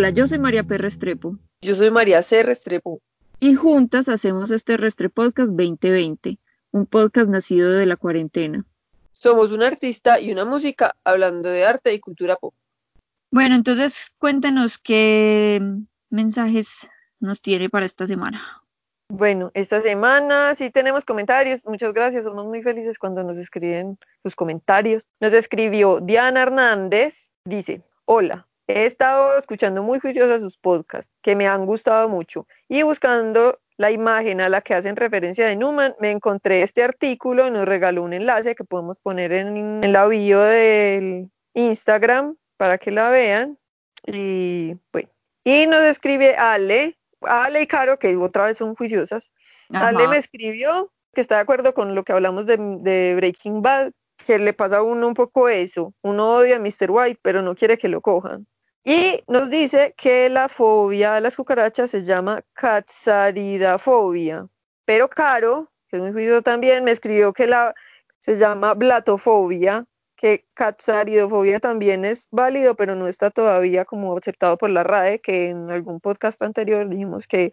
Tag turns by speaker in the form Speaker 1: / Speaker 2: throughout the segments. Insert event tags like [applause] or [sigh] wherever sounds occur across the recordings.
Speaker 1: Hola, yo soy María P. Restrepo.
Speaker 2: Yo soy María C. Restrepo.
Speaker 1: Y juntas hacemos este Podcast 2020, un podcast nacido de la cuarentena.
Speaker 2: Somos un artista y una música hablando de arte y cultura pop.
Speaker 1: Bueno, entonces cuéntanos qué mensajes nos tiene para esta semana.
Speaker 2: Bueno, esta semana sí tenemos comentarios. Muchas gracias. Somos muy felices cuando nos escriben sus comentarios. Nos escribió Diana Hernández. Dice, hola, He estado escuchando muy juiciosa sus podcasts, que me han gustado mucho, y buscando la imagen a la que hacen referencia de Newman, me encontré este artículo nos regaló un enlace que podemos poner en, la bio del Instagram para que la vean. Y bueno, y nos escribe Ale, Ale y Caro, que otra vez son juiciosas. Ale me escribió que está de acuerdo con lo que hablamos de, de Breaking Bad, que le pasa a uno un poco eso. Uno odia a Mr. White, pero no quiere que lo cojan. Y nos dice que la fobia a las cucarachas se llama catsaridafobia. Pero Caro, que es muy juicio también, me escribió que la se llama blatofobia, que catsaridofobia también es válido, pero no está todavía como aceptado por la RAE, que en algún podcast anterior dijimos que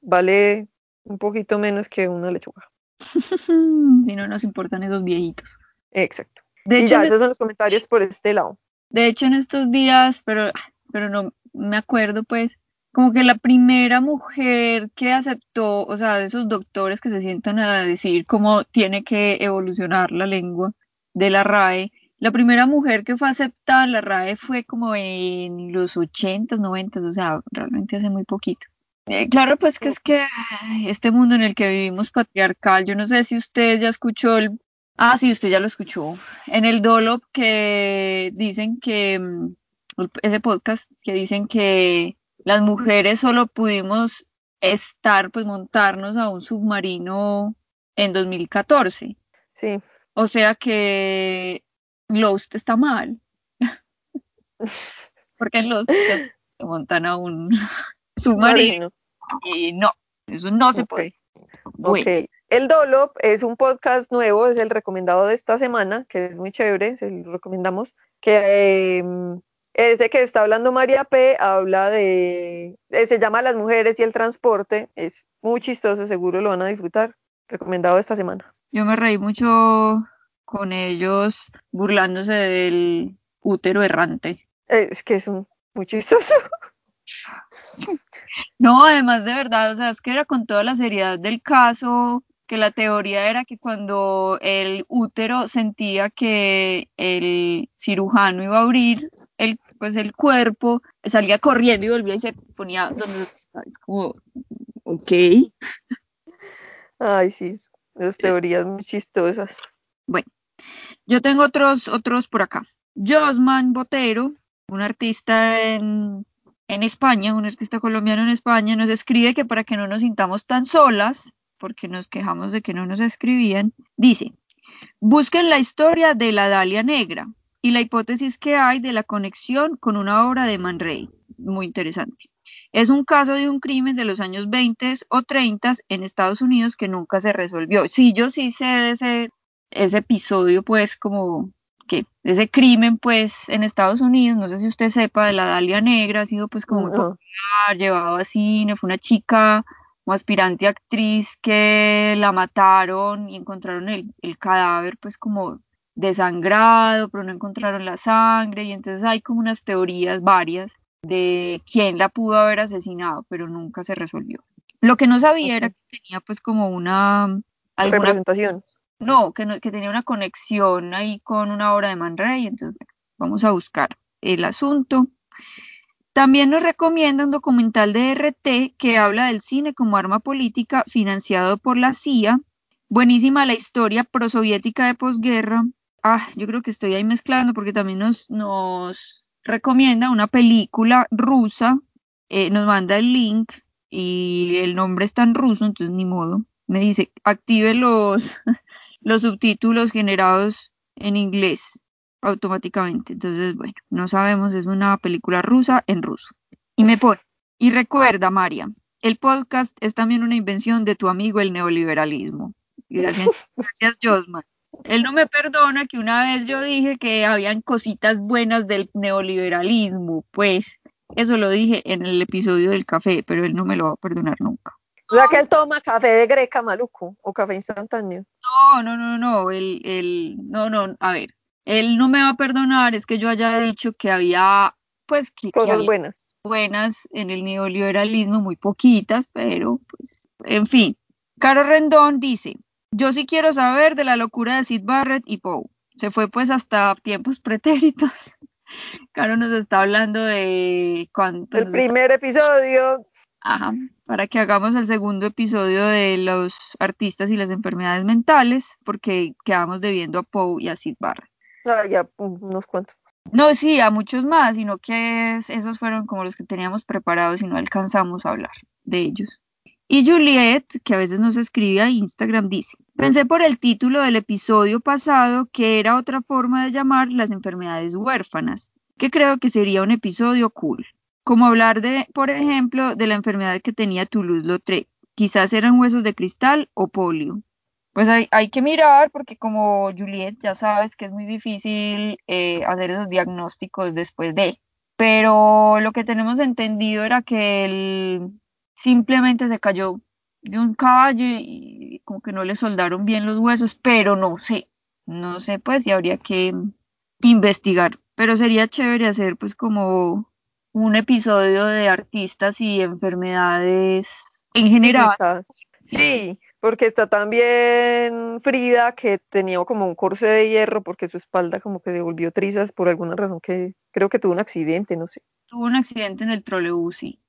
Speaker 2: vale un poquito menos que una lechuga. [laughs]
Speaker 1: si no nos importan esos viejitos.
Speaker 2: Exacto. De y ya, esos son los comentarios por este lado.
Speaker 1: De hecho, en estos días, pero, pero no me acuerdo, pues, como que la primera mujer que aceptó, o sea, de esos doctores que se sientan a decir cómo tiene que evolucionar la lengua de la RAE, la primera mujer que fue aceptada la RAE fue como en los 80s, 90 o sea, realmente hace muy poquito. Eh, claro, pues que es que este mundo en el que vivimos patriarcal, yo no sé si usted ya escuchó el Ah, sí, usted ya lo escuchó. En el Dolop que dicen que, mm, ese podcast, que dicen que las mujeres solo pudimos estar, pues montarnos a un submarino en 2014.
Speaker 2: Sí.
Speaker 1: O sea que Lost está mal. [laughs] Porque en Lost se montan a un [laughs] submarino. Y no, eso no se puede.
Speaker 2: Ok. El Dolop es un podcast nuevo, es el recomendado de esta semana, que es muy chévere, se lo recomendamos, que es de que está hablando María P, habla de, eh, se llama Las mujeres y el transporte, es muy chistoso, seguro lo van a disfrutar, recomendado esta semana.
Speaker 1: Yo me reí mucho con ellos burlándose del útero errante.
Speaker 2: Es que es un, muy chistoso. [laughs] [laughs]
Speaker 1: No, además de verdad, o sea, es que era con toda la seriedad del caso, que la teoría era que cuando el útero sentía que el cirujano iba a abrir el, pues el cuerpo, salía corriendo y volvía y se ponía donde es como, ok.
Speaker 2: Ay, sí, esas teorías muy chistosas.
Speaker 1: Bueno, yo tengo otros, otros por acá. Josman Botero, un artista en, en España, un artista colombiano en España, nos escribe que para que no nos sintamos tan solas, porque nos quejamos de que no nos escribían, dice, busquen la historia de la Dalia Negra y la hipótesis que hay de la conexión con una obra de Man Ray. Muy interesante. Es un caso de un crimen de los años 20 o 30 en Estados Unidos que nunca se resolvió. Sí, yo sí sé ese, ese episodio, pues como que ese crimen, pues en Estados Unidos, no sé si usted sepa, de la Dalia Negra, ha sido pues como muy popular, llevado a cine, fue una chica como aspirante actriz que la mataron y encontraron el, cadáver pues como desangrado, pero no encontraron la sangre y entonces hay como unas teorías varias de quién la pudo haber asesinado, pero nunca se resolvió. Lo que no sabía era que tenía pues como una...
Speaker 2: representación.
Speaker 1: No, que, tenía una conexión ahí con una obra de Man Ray, entonces vamos a buscar el asunto. También nos recomienda un documental de RT que habla del cine como arma política financiado por la CIA. Buenísima la historia prosoviética de posguerra. Ah, yo creo que estoy ahí mezclando porque también nos, recomienda una película rusa. Eh, nos manda el link y el nombre está en ruso, entonces ni modo. Me dice, active los, los subtítulos generados en inglés automáticamente. Entonces, bueno, no sabemos, es una película rusa en ruso. Y me pone, y recuerda, María, el podcast es también una invención de tu amigo el neoliberalismo. Gracias, [laughs] gracias Josman. Él no me perdona que una vez yo dije que habían cositas buenas del neoliberalismo, pues, Eso lo dije en el episodio del café, pero él no me lo va a perdonar nunca.
Speaker 2: O sea que él toma café de greca maluco o café instantáneo.
Speaker 1: No, no, no, no, él, él, no, no, a ver, él no me va a perdonar, es que yo haya dicho que había, pues, que, que
Speaker 2: Cosas
Speaker 1: había
Speaker 2: buenas.
Speaker 1: buenas en el neoliberalismo, muy poquitas, pero, pues, en fin. Caro Rendón dice, yo sí quiero saber de la locura de Sid Barrett y Poe. Se fue pues hasta tiempos pretéritos. [laughs] Caro nos está hablando de cuánto
Speaker 2: El
Speaker 1: nos
Speaker 2: primer episodio,
Speaker 1: Ajá, para que hagamos el segundo episodio de los artistas y las enfermedades mentales, porque quedamos debiendo a Poe y a Sid Barrett.
Speaker 2: ah, ya mm, unos cuantos.
Speaker 1: No, sí, a muchos más, sino que es- esos fueron como los que teníamos preparados y no alcanzamos a hablar de ellos. Y Juliet, que a veces nos escribe a Instagram, dice, pensé por el título del episodio pasado que era otra forma de llamar las enfermedades huérfanas, que creo que sería un episodio cool. Como hablar de, por ejemplo, de la enfermedad que tenía Toulouse-Lautrec. Quizás eran huesos de cristal o polio. Pues hay, que mirar porque como Juliet ya sabes que es muy difícil eh, hacer esos diagnósticos después de, pero lo que tenemos entendido era que él simplemente se cayó de un caballo y como que no le soldaron bien los huesos, pero no sé, no sé pues y habría que investigar, pero sería chévere hacer pues como un episodio de artistas y enfermedades en general.
Speaker 2: Sí, porque está también Frida, que tenía como un corse de hierro porque su espalda como que se volvió trizas por alguna razón que creo que tuvo un accidente, no sé.
Speaker 1: tuvo un accidente en el trolebús, sí.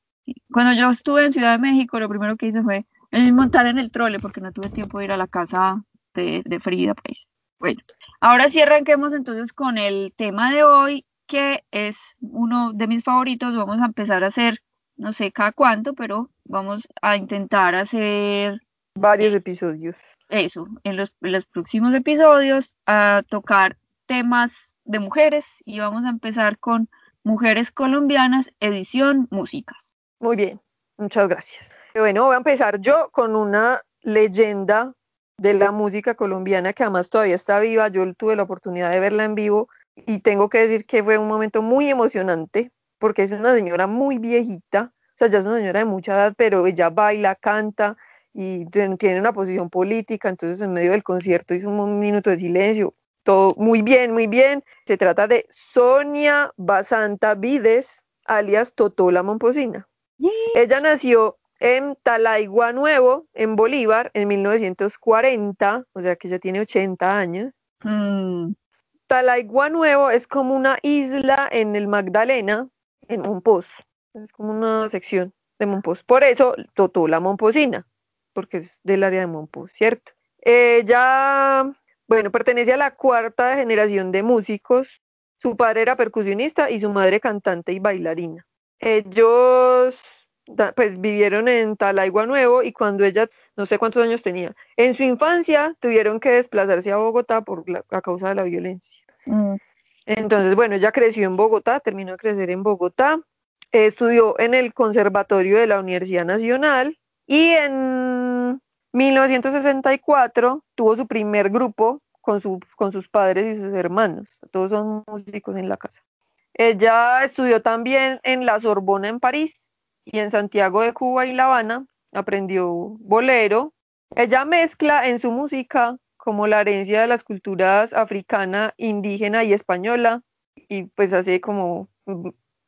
Speaker 1: Cuando yo estuve en Ciudad de México, lo primero que hice fue montar en el trole porque no tuve tiempo de ir a la casa de, de Frida, pues. Bueno, ahora sí arranquemos entonces con el tema de hoy, que es uno de mis favoritos. Vamos a empezar a hacer, no sé cada cuánto, pero vamos a intentar hacer
Speaker 2: Varios episodios.
Speaker 1: eso en los, en los próximos episodios, a tocar temas de mujeres y vamos a empezar con Mujeres Colombianas, edición Músicas.
Speaker 2: Muy bien, muchas gracias. Bueno, voy a empezar yo con una leyenda de la música colombiana que además todavía está viva. Yo tuve la oportunidad de verla en vivo y tengo que decir que fue un momento muy emocionante porque es una señora muy viejita, o sea, ya es una señora de mucha edad, pero ella baila, canta y tiene una posición política, entonces en medio del concierto hizo un minuto de silencio. Todo muy bien, muy bien. Se trata de Sonia Basanta Vides, alias Totola Momposina. Ella nació en Talaigua Nuevo, en Bolívar, en 1940, o sea que ya tiene 80 años.
Speaker 1: Mm,
Speaker 2: Talaigua Nuevo es como una isla en el Magdalena, en Monpós. Es como una sección de Monpós. Por eso Totola Momposina, porque es del área de Monpós, ¿cierto? Ella, bueno, pertenece a la cuarta generación de músicos. Su padre era percusionista y su madre cantante y bailarina. Ellos pues vivieron en Talaigua Nuevo y cuando ella, no sé cuántos años tenía, en su infancia tuvieron que desplazarse a Bogotá por la, a causa de la violencia.
Speaker 1: mm,
Speaker 2: Entonces, bueno, ella creció en Bogotá, terminó de crecer en Bogotá, eh, estudió en el Conservatorio de la Universidad Nacional y en 1964 tuvo su primer grupo con, su- con sus padres y sus hermanos. Todos son músicos en la casa. Ella estudió también en la Sorbona en París y en Santiago de Cuba y La Habana. Aprendió bolero. Ella mezcla en su música como la herencia de las culturas africana, indígena y española y pues hace como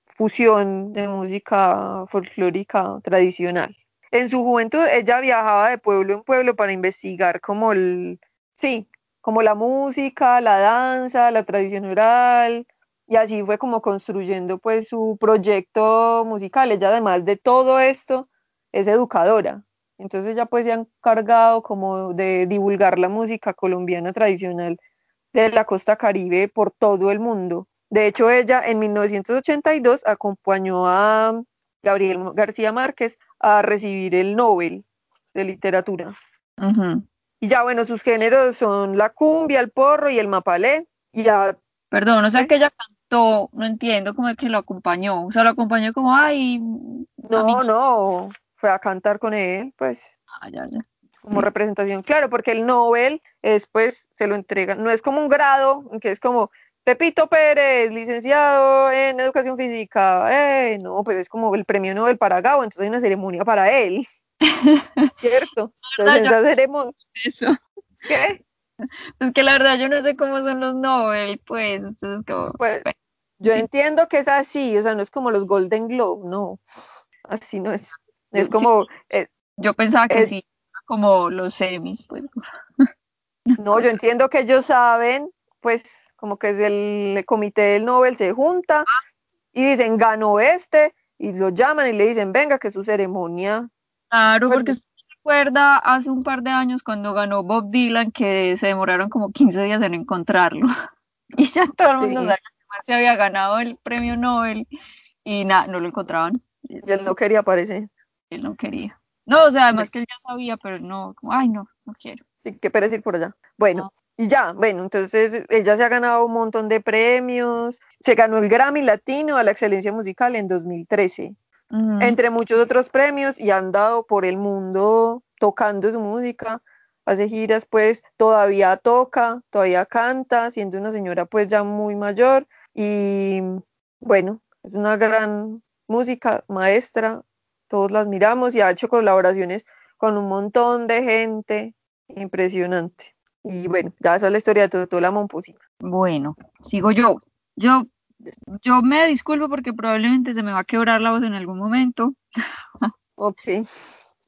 Speaker 2: fusión de música folclórica tradicional. En su juventud ella viajaba de pueblo en pueblo para investigar como el, sí, como la música, la danza, la tradición oral, y así fue como construyendo pues su proyecto musical. Ella además de todo esto es educadora, entonces ella pues se ha encargado como de divulgar la música colombiana tradicional de la costa caribe por todo el mundo. De hecho, ella en 1982 acompañó a Gabriel García Márquez a recibir el Nobel de literatura. Y ya bueno, sus géneros son la cumbia, el porro y el mapalé. Y ya
Speaker 1: Perdón, o sea
Speaker 2: ¿Eh?
Speaker 1: que ella cantó, no entiendo cómo es que lo acompañó. O sea, lo acompañó como, ay,
Speaker 2: no, no, fue a cantar con él, pues
Speaker 1: Ah, ya, ya.
Speaker 2: como representación, claro, porque el Nobel es pues, se lo entregan, no es como un grado, que es como Pepito Pérez, licenciado en educación física. Eh, no, pues es como el premio Nobel para Gabo, entonces hay una ceremonia para él. [laughs] ¿Cierto? Entonces esa ceremonia.
Speaker 1: Eso.
Speaker 2: ¿Qué?
Speaker 1: Es que la verdad yo no sé cómo son los Nobel, pues. Entonces, como,
Speaker 2: Pues, yo entiendo que es así, o sea, no es como los Golden Globe, no. Así no es. Es
Speaker 1: Sí.
Speaker 2: como, eh,
Speaker 1: yo pensaba que
Speaker 2: es-
Speaker 1: sí, como los semis, pues. [laughs]
Speaker 2: no, yo entiendo que ellos saben, pues, como que es el comité del Nobel se junta y dicen, ganó este, y lo llaman y le dicen, venga, que es su ceremonia.
Speaker 1: Claro,
Speaker 2: Pues-
Speaker 1: porque usted se acuerda hace un par de años cuando ganó Bob Dylan que se demoraron como 15 días en encontrarlo. [laughs] Y ya todo el mundo
Speaker 2: Sí.
Speaker 1: sabía que se había ganado el premio Nobel y nada, no lo encontraban.
Speaker 2: Y él no quería aparecer.
Speaker 1: Él no quería. No, o sea, además que él ya sabía, pero no, como, ay, no, no quiero.
Speaker 2: Sí, qué pereza ir por allá. Bueno, y ya, bueno, entonces ella se ha ganado un montón de premios. Se ganó el Grammy Latino a la excelencia musical en 2013, Entre muchos otros premios, y ha andado por el mundo tocando su música. Hace giras, pues todavía toca, todavía canta, siendo una señora pues ya muy mayor. Y bueno, es una gran música, maestra, todos la admiramos y ha hecho colaboraciones con un montón de gente impresionante. Y bueno, ya esa es la historia de Totó la Momposina.
Speaker 1: Bueno, sigo yo. Yo, yo me disculpo porque probablemente se me va a quebrar la voz en algún momento,
Speaker 2: Ok,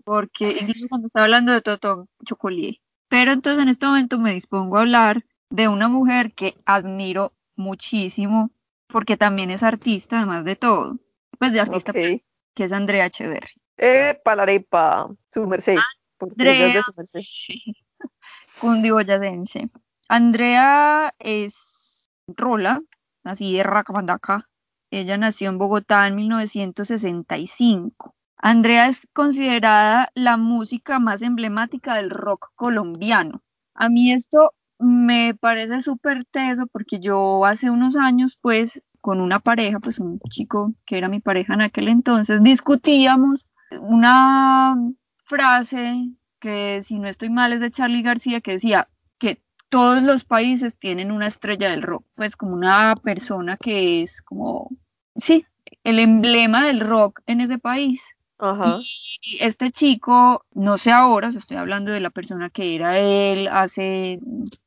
Speaker 1: porque incluso cuando estaba hablando de Totó Chocolí. Pero entonces en este momento me dispongo a hablar de una mujer que admiro muchísimo, porque también es artista, además de todo. Pues de artista,
Speaker 2: ok.
Speaker 1: que es Andrea Echeverry.
Speaker 2: Eh, palarepa, su merced. es de
Speaker 1: Andrea.
Speaker 2: su merced.
Speaker 1: Sí. [laughs] Cundiboyacense. Andrea es rola, así de racamandaca. Ella nació en Bogotá en 1965. Andrea es considerada la música más emblemática del rock colombiano. A mí esto me parece súper teso porque yo hace unos años, pues, con una pareja, pues un chico que era mi pareja en aquel entonces, discutíamos una frase que si no estoy mal es de Charlie García, que decía todos los países tienen una estrella del rock, pues como una persona que es como, sí, el emblema del rock en ese país.
Speaker 2: Ajá.
Speaker 1: Y este chico, no sé ahora, o sea, estoy hablando de la persona que era él hace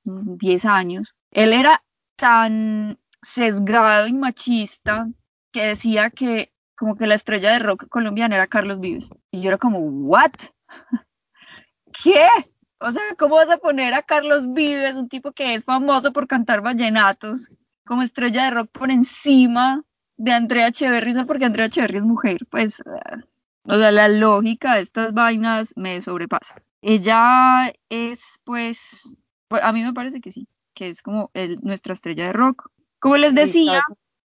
Speaker 1: mm, 10 años, él era tan sesgado y machista que decía que como que la estrella de rock colombiana era Carlos Vives. Y yo era como, ¿what? [laughs] ¿Qué? O sea, ¿cómo vas a poner a Carlos Vives, un tipo que es famoso por cantar vallenatos, como estrella de rock por encima de Andrea Echeverry? ¿Solo porque Andrea Echeverry es mujer? Pues, uh, o sea, la lógica de estas vainas me sobrepasa. Ella es, pues, pues, a mí me parece que sí, que es como el, nuestra estrella de rock. Como les decía,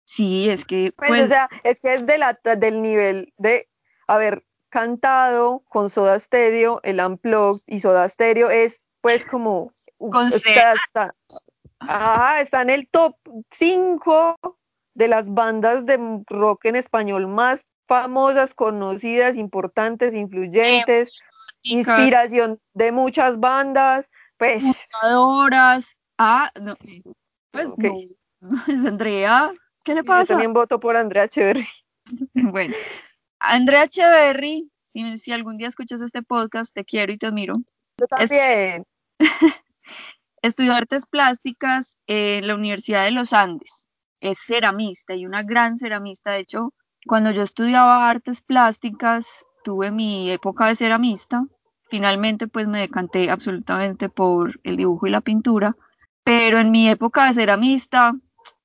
Speaker 1: sí, es que,
Speaker 2: Pues,
Speaker 1: pues,
Speaker 2: o sea, es que es de la, del nivel de haber cantado con Soda Stereo, el Unplugged, y Soda Stereo es pues como
Speaker 1: Con
Speaker 2: está, está, ajá, está en el top 5 de las bandas de rock en español más famosas, conocidas, importantes, influyentes, inspiración de muchas bandas, pues
Speaker 1: horas. Ah, no, pues
Speaker 2: Ok.
Speaker 1: no, [laughs] Andrea, ¿qué le
Speaker 2: yo
Speaker 1: pasa?
Speaker 2: también voto por Andrea Echeverry. [laughs]
Speaker 1: Bueno, Andrea Echeverry, si, si algún día escuchas este podcast, te quiero y te admiro.
Speaker 2: Yo también. [laughs]
Speaker 1: Estudió artes plásticas en la Universidad de los Andes. Es ceramista y una gran ceramista. De hecho, cuando yo estudiaba artes plásticas, tuve mi época de ceramista. Finalmente, pues me decanté absolutamente por el dibujo y la pintura. Pero en mi época de ceramista,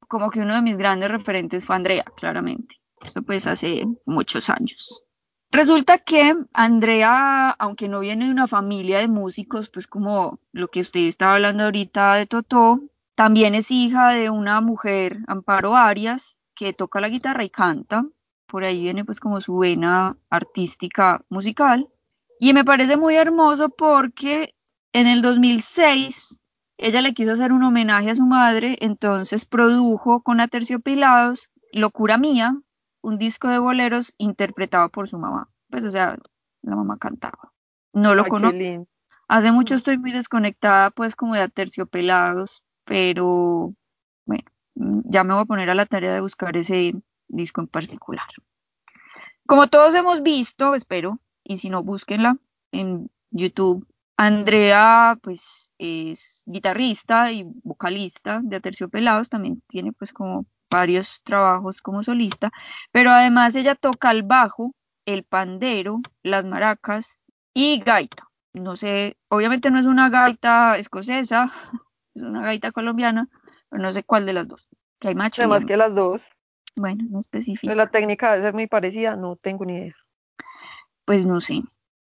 Speaker 1: como que uno de mis grandes referentes fue Andrea, claramente. Esto pues hace muchos años. Resulta que Andrea, aunque no viene de una familia de músicos, pues como lo que usted estaba hablando ahorita de Totó, también es hija de una mujer, Amparo Arias, que toca la guitarra y canta. Por ahí viene pues como su vena artística musical. Y me parece muy hermoso porque en el 2006 ella le quiso hacer un homenaje a su madre, entonces produjo con Aterciopilados Locura Mía, un disco de boleros interpretado por su mamá. Pues, o sea, la mamá cantaba. No lo
Speaker 2: Ay,
Speaker 1: conozco. Hace mucho estoy muy desconectada, pues, como de Aterciopelados, pero bueno, mm, ya me voy a poner a la tarea de buscar ese disco en particular. Como todos hemos visto, espero, y si no, búsquenla en YouTube. Andrea, pues, es guitarrista y vocalista de Aterciopelados, también tiene pues como varios trabajos como solista, pero además ella toca el bajo, el pandero, las maracas y gaita. No sé, obviamente no es una gaita escocesa, [laughs] es una gaita colombiana, pero no sé cuál de las dos. Que hay macho.
Speaker 2: Además que las dos.
Speaker 1: Bueno, no específico.
Speaker 2: La técnica debe ser muy parecida, no tengo ni idea.
Speaker 1: Pues no sé.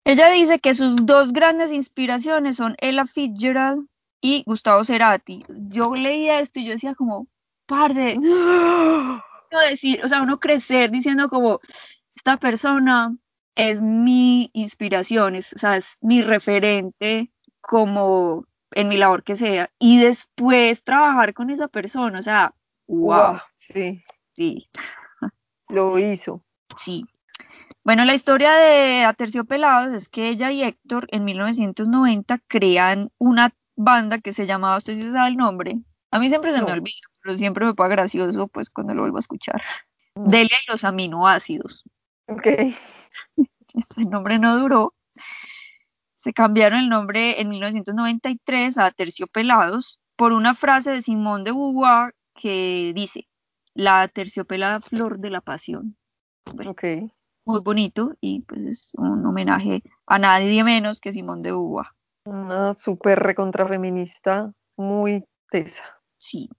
Speaker 1: Ella dice que sus dos grandes inspiraciones son Ella Fitzgerald y Gustavo Cerati. Yo leía esto y yo decía como, parce, [gasps] decir, o sea, uno crecer diciendo como, esta persona es mi inspiración, es, o sea, es mi referente como en mi labor que sea, y después trabajar con esa persona, o sea, wow.
Speaker 2: sí.
Speaker 1: Sí.
Speaker 2: Lo hizo.
Speaker 1: Sí. Bueno, la historia de Aterciopelados es que ella y Héctor en 1990 crean una banda que se llamaba, usted sí sabe el nombre, a mí siempre se me olvida, pero siempre me pasa gracioso pues cuando lo vuelvo a escuchar. Delia y los aminoácidos.
Speaker 2: Ok. [laughs]
Speaker 1: Ese nombre no duró. Se cambiaron el nombre en 1993 a Terciopelados por una frase de Simón de Beauvoir que dice, la terciopelada flor de la pasión.
Speaker 2: ok
Speaker 1: muy bonito y pues es un homenaje a nadie menos que Simón de Beauvoir.
Speaker 2: Una súper recontrafeminista, muy tesa.
Speaker 1: Sí.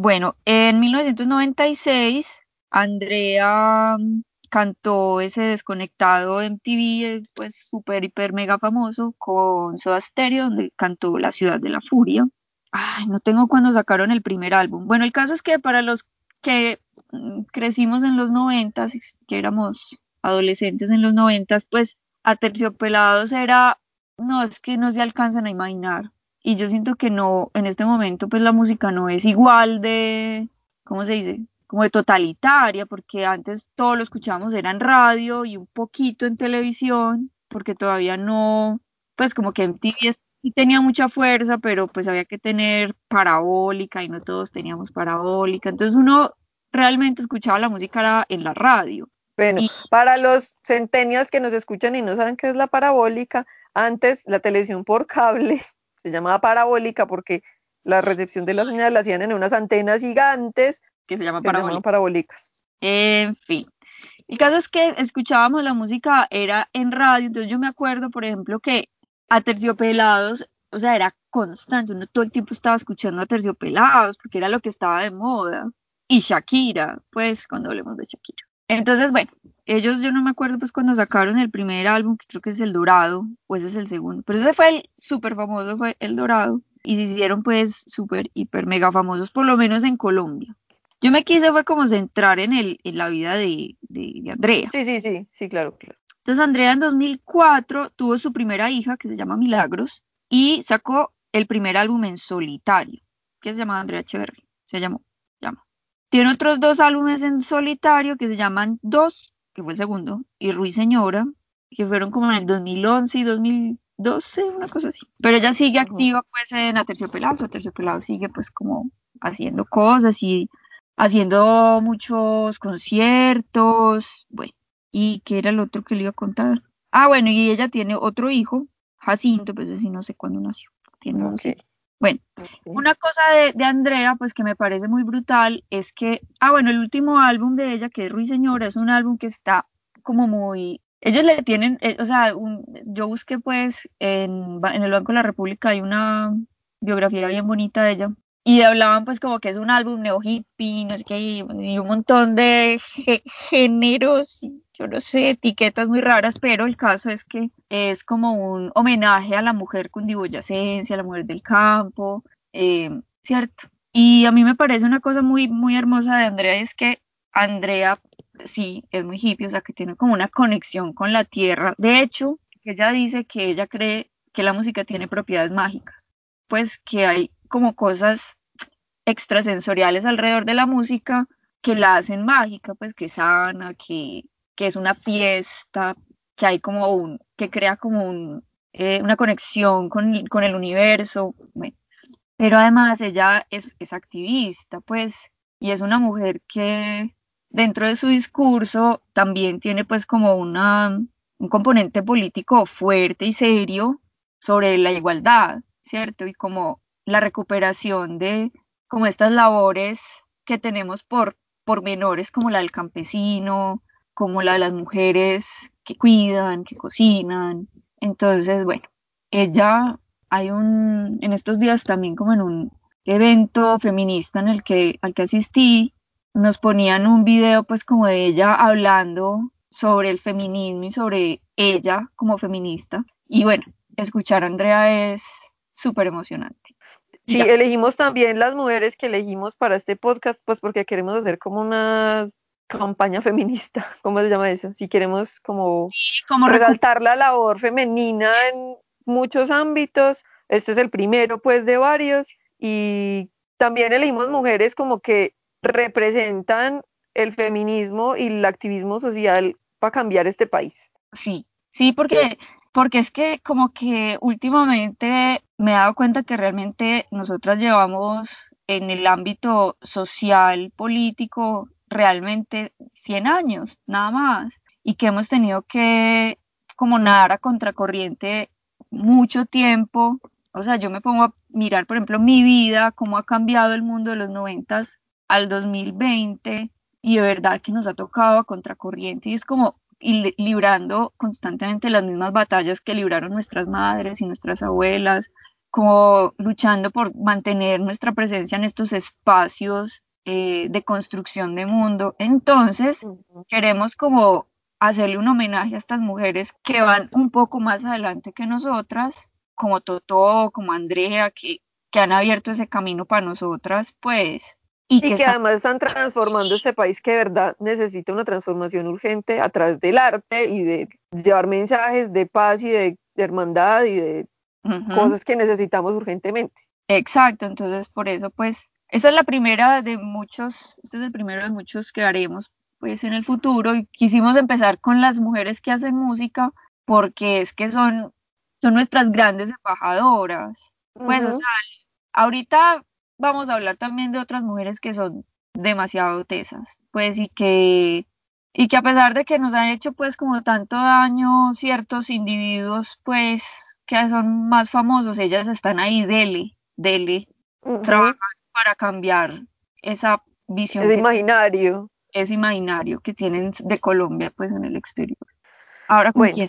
Speaker 1: Bueno, en 1996 Andrea mm, cantó ese desconectado MTV, pues súper, hiper, mega famoso, con Soda Stereo, donde cantó La Ciudad de la Furia. Ay, no tengo cuando sacaron el primer álbum. Bueno, el caso es que para los que mm, crecimos en los noventas, que éramos adolescentes en los noventas, pues Aterciopelados era, no, es que no se alcanzan a imaginar. Y yo siento que no, en este momento, pues la música no es igual de, ¿cómo se dice? Como de totalitaria, porque antes todo lo escuchábamos era en radio y un poquito en televisión, porque todavía no, pues como que MTV sí tenía mucha fuerza, pero pues había que tener parabólica y no todos teníamos parabólica. Entonces uno realmente escuchaba la música en la radio.
Speaker 2: Bueno, para los centenias que nos escuchan y no saben qué es la parabólica, antes la televisión por cable se llamaba parabólica porque la recepción de la señal la hacían en unas antenas gigantes
Speaker 1: que se llaman
Speaker 2: parabólicas.
Speaker 1: En fin. El caso es que escuchábamos la música, era en radio, entonces yo me acuerdo, por ejemplo, que a Terciopelados, o sea, era constante, uno todo el tiempo estaba escuchando a Terciopelados porque era lo que estaba de moda. Y Shakira, pues, cuando hablemos de Shakira. Entonces, bueno, ellos, yo no me acuerdo pues cuando sacaron el primer álbum, que creo que es El Dorado, o ese es el segundo, pero ese fue el súper famoso, fue El Dorado, y se hicieron pues súper, hiper, mega famosos, por lo menos en Colombia. Yo me quise fue como centrar en, el, en la vida de, de, Andrea.
Speaker 2: Sí, sí, sí, sí, claro, claro.
Speaker 1: Entonces Andrea en 2004 tuvo su primera hija que se llama Milagros y sacó el primer álbum en solitario, que se llama Andrea Echeverry, se llamó, llama. Tiene otros dos álbumes en solitario que se llaman Dos, que fue el segundo, y Ruiseñora, que fueron como en el 2011 y 2012, una cosa así. Pero ella sigue activa pues en Aterciopelados, Aterciopelados sigue pues como haciendo cosas y haciendo muchos conciertos, bueno, ¿y qué era el otro que le iba a contar? Ah, bueno, y ella tiene otro hijo, Jacinto, pues así no sé cuándo nació. Tiene bueno, una cosa de, Andrea, pues que me parece muy brutal, es que, ah, bueno, el último álbum de ella, que es Ruiseñora, es un álbum que está como muy, ellos le tienen, eh, o sea, yo busqué pues en, en el Banco de la República, hay una biografía bien bonita de ella, y hablaban pues como que es un álbum neo hippie, no sé qué, y, un montón de géneros, yo no sé, etiquetas muy raras, pero el caso es que es como un homenaje a la mujer cundiboyacense, a la mujer del campo, eh, ¿cierto? Y a mí me parece una cosa muy, muy hermosa de Andrea, es que Andrea sí es muy hippie, o sea que tiene como una conexión con la tierra. De hecho, ella dice que ella cree que la música tiene propiedades mágicas, pues que hay como cosas extrasensoriales alrededor de la música que la hacen mágica, pues que sana, que, que es una fiesta, que hay como un, que crea como un, eh, una conexión con, con, el universo. Pero además ella es, es activista, pues y es una mujer que dentro de su discurso también tiene pues como una, un componente político fuerte y serio sobre la igualdad, ¿cierto? Y como la recuperación de como estas labores que tenemos por, por menores como la del campesino, como la de las mujeres que cuidan, que cocinan. Entonces, bueno, ella hay un, en estos días también como en un evento feminista en el que, al que asistí, nos ponían un video pues como de ella hablando sobre el feminismo y sobre ella como feminista. Y bueno, escuchar a Andrea es súper emocionante.
Speaker 2: Sí, elegimos también las mujeres que elegimos para este podcast, pues porque queremos hacer como una campaña feminista, [laughs] ¿cómo se llama eso? Si queremos como, como resaltar la labor femenina en muchos ámbitos, este es el primero pues de varios. Y también elegimos mujeres como que representan el feminismo y el activismo social para cambiar este país.
Speaker 1: Sí, sí, porque, porque es que como que últimamente me he dado cuenta que realmente nosotras llevamos en el ámbito social, político, realmente 100 años, nada más, y que hemos tenido que como nadar a contracorriente mucho tiempo. O sea, yo me pongo a mirar, por ejemplo, mi vida, cómo ha cambiado el mundo de los 90 al 2020 y de verdad que nos ha tocado a contracorriente y es como librando constantemente las mismas batallas que libraron nuestras madres y nuestras abuelas, como luchando por mantener nuestra presencia en estos espacios eh, de construcción de mundo. Entonces, queremos como hacerle un homenaje a estas mujeres que van un poco más adelante que nosotras, como Totó, como Andrea, que, que han abierto ese camino para nosotras, pues.
Speaker 2: Y, que, además están transformando este país que de verdad necesita una transformación urgente a través del arte y de llevar mensajes de paz y de, hermandad y de cosas que necesitamos urgentemente.
Speaker 1: Exacto, entonces por eso pues esa es la primera de muchos, este es el primero de muchos que haremos pues en el futuro y quisimos empezar con las mujeres que hacen música porque es que son, son nuestras grandes embajadoras. Pues, o sea, ahorita vamos a hablar también de otras mujeres que son demasiado tesas, pues y que y que a pesar de que nos han hecho pues como tanto daño ciertos individuos pues que son más famosos, ellas están ahí dele, dele, trabajando para cambiar esa visión.
Speaker 2: Es imaginario
Speaker 1: es imaginario que tienen de Colombia pues en el exterior. Ahora ¿con
Speaker 2: bueno,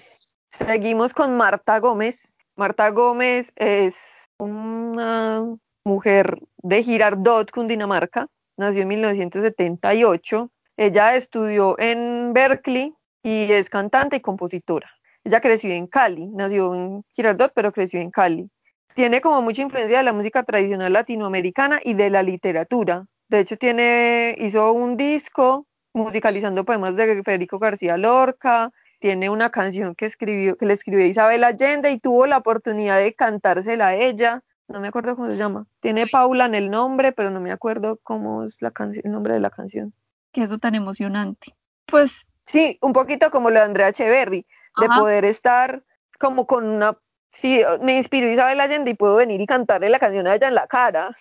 Speaker 2: Seguimos con Marta Gómez. Marta Gómez es una mujer de Girardot, Cundinamarca. Nació en 1978. Ella estudió en Berkeley y es cantante y compositora. Ella creció en Cali, nació en Girardot, pero creció en Cali. Tiene como mucha influencia de la música tradicional latinoamericana y de la literatura. De hecho, tiene, hizo un disco musicalizando poemas de Federico García Lorca, tiene una canción que escribió, que le escribió Isabel Allende y tuvo la oportunidad de cantársela a ella. No me acuerdo cómo se llama. Tiene Paula en el nombre, pero no me acuerdo cómo es la el nombre de la canción.
Speaker 1: Qué eso tan emocionante. Pues
Speaker 2: sí, un poquito como lo de Andrea Echeverry, de poder estar como con una sí, me inspiró Isabel Allende y puedo venir y cantarle la canción a ella en la cara.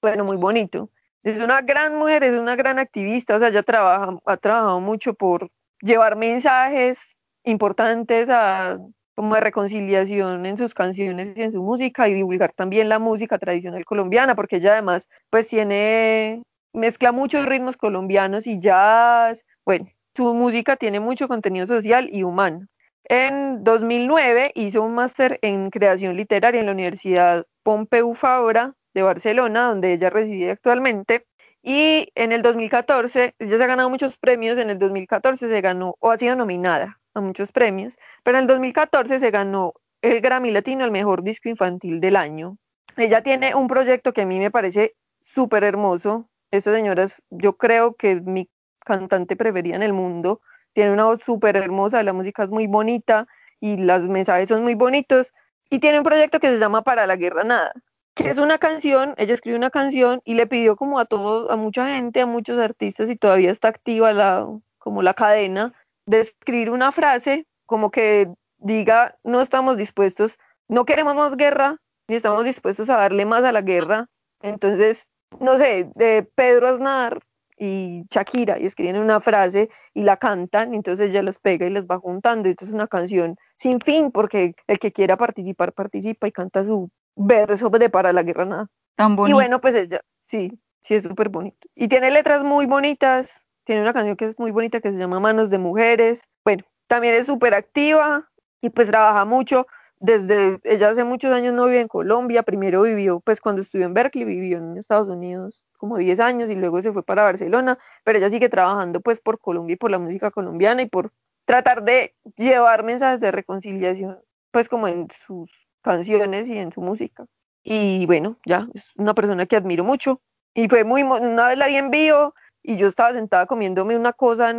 Speaker 2: Bueno, muy bonito. Es una gran mujer, es una gran activista, o sea, ella trabaja, ha trabajado mucho por llevar mensajes importantes a, como de reconciliación en sus canciones y en su música y divulgar también la música tradicional colombiana, porque ella además pues tiene, mezcla muchos ritmos colombianos y jazz, bueno, su música tiene mucho contenido social y humano. En 2009 hizo un máster en creación literaria en la Universidad Pompeu Fabra de Barcelona, donde ella reside actualmente. Y en el 2014, ella se ha ganado muchos premios, en el 2014 se ganó o ha sido nominada a muchos premios, pero en el 2014 se ganó el Grammy Latino, el mejor disco infantil del año. Ella tiene un proyecto que a mí me parece súper hermoso. Esta señora es, yo creo que es mi cantante preferida en el mundo. Tiene una voz súper hermosa, la música es muy bonita y los mensajes son muy bonitos. Y tiene un proyecto que se llama Para la Guerra Nada que es una canción, ella escribió una canción y le pidió como a todos, a mucha gente, a muchos artistas y todavía está activa como la cadena, de escribir una frase como que diga, no estamos dispuestos, no queremos más guerra, ni estamos dispuestos a darle más a la guerra, entonces no sé, de Pedro Aznar y Shakira y escriben una frase y la cantan, entonces ella las pega y las va juntando. Y esto es una canción sin fin porque el que quiera participar participa y canta su verso de Para la Guerra Nada.
Speaker 1: Tan bonito.
Speaker 2: Y bueno, pues ella, sí, sí es súper bonito. Y tiene letras muy bonitas, tiene una canción que es muy bonita que se llama Manos de Mujeres. Bueno, también es súper activa y pues trabaja mucho desde, ella hace muchos años no vive en Colombia, primero vivió, pues cuando estudió en Berkeley, vivió en Estados Unidos como 10 años y luego se fue para Barcelona, pero ella sigue trabajando pues por Colombia y por la música colombiana y por tratar de llevar mensajes de reconciliación, pues como en sus canciones y en su música. Y bueno, ya, es una persona que admiro mucho. Y fue muy, una vez la vi en vivo y yo estaba sentada comiéndome una cosa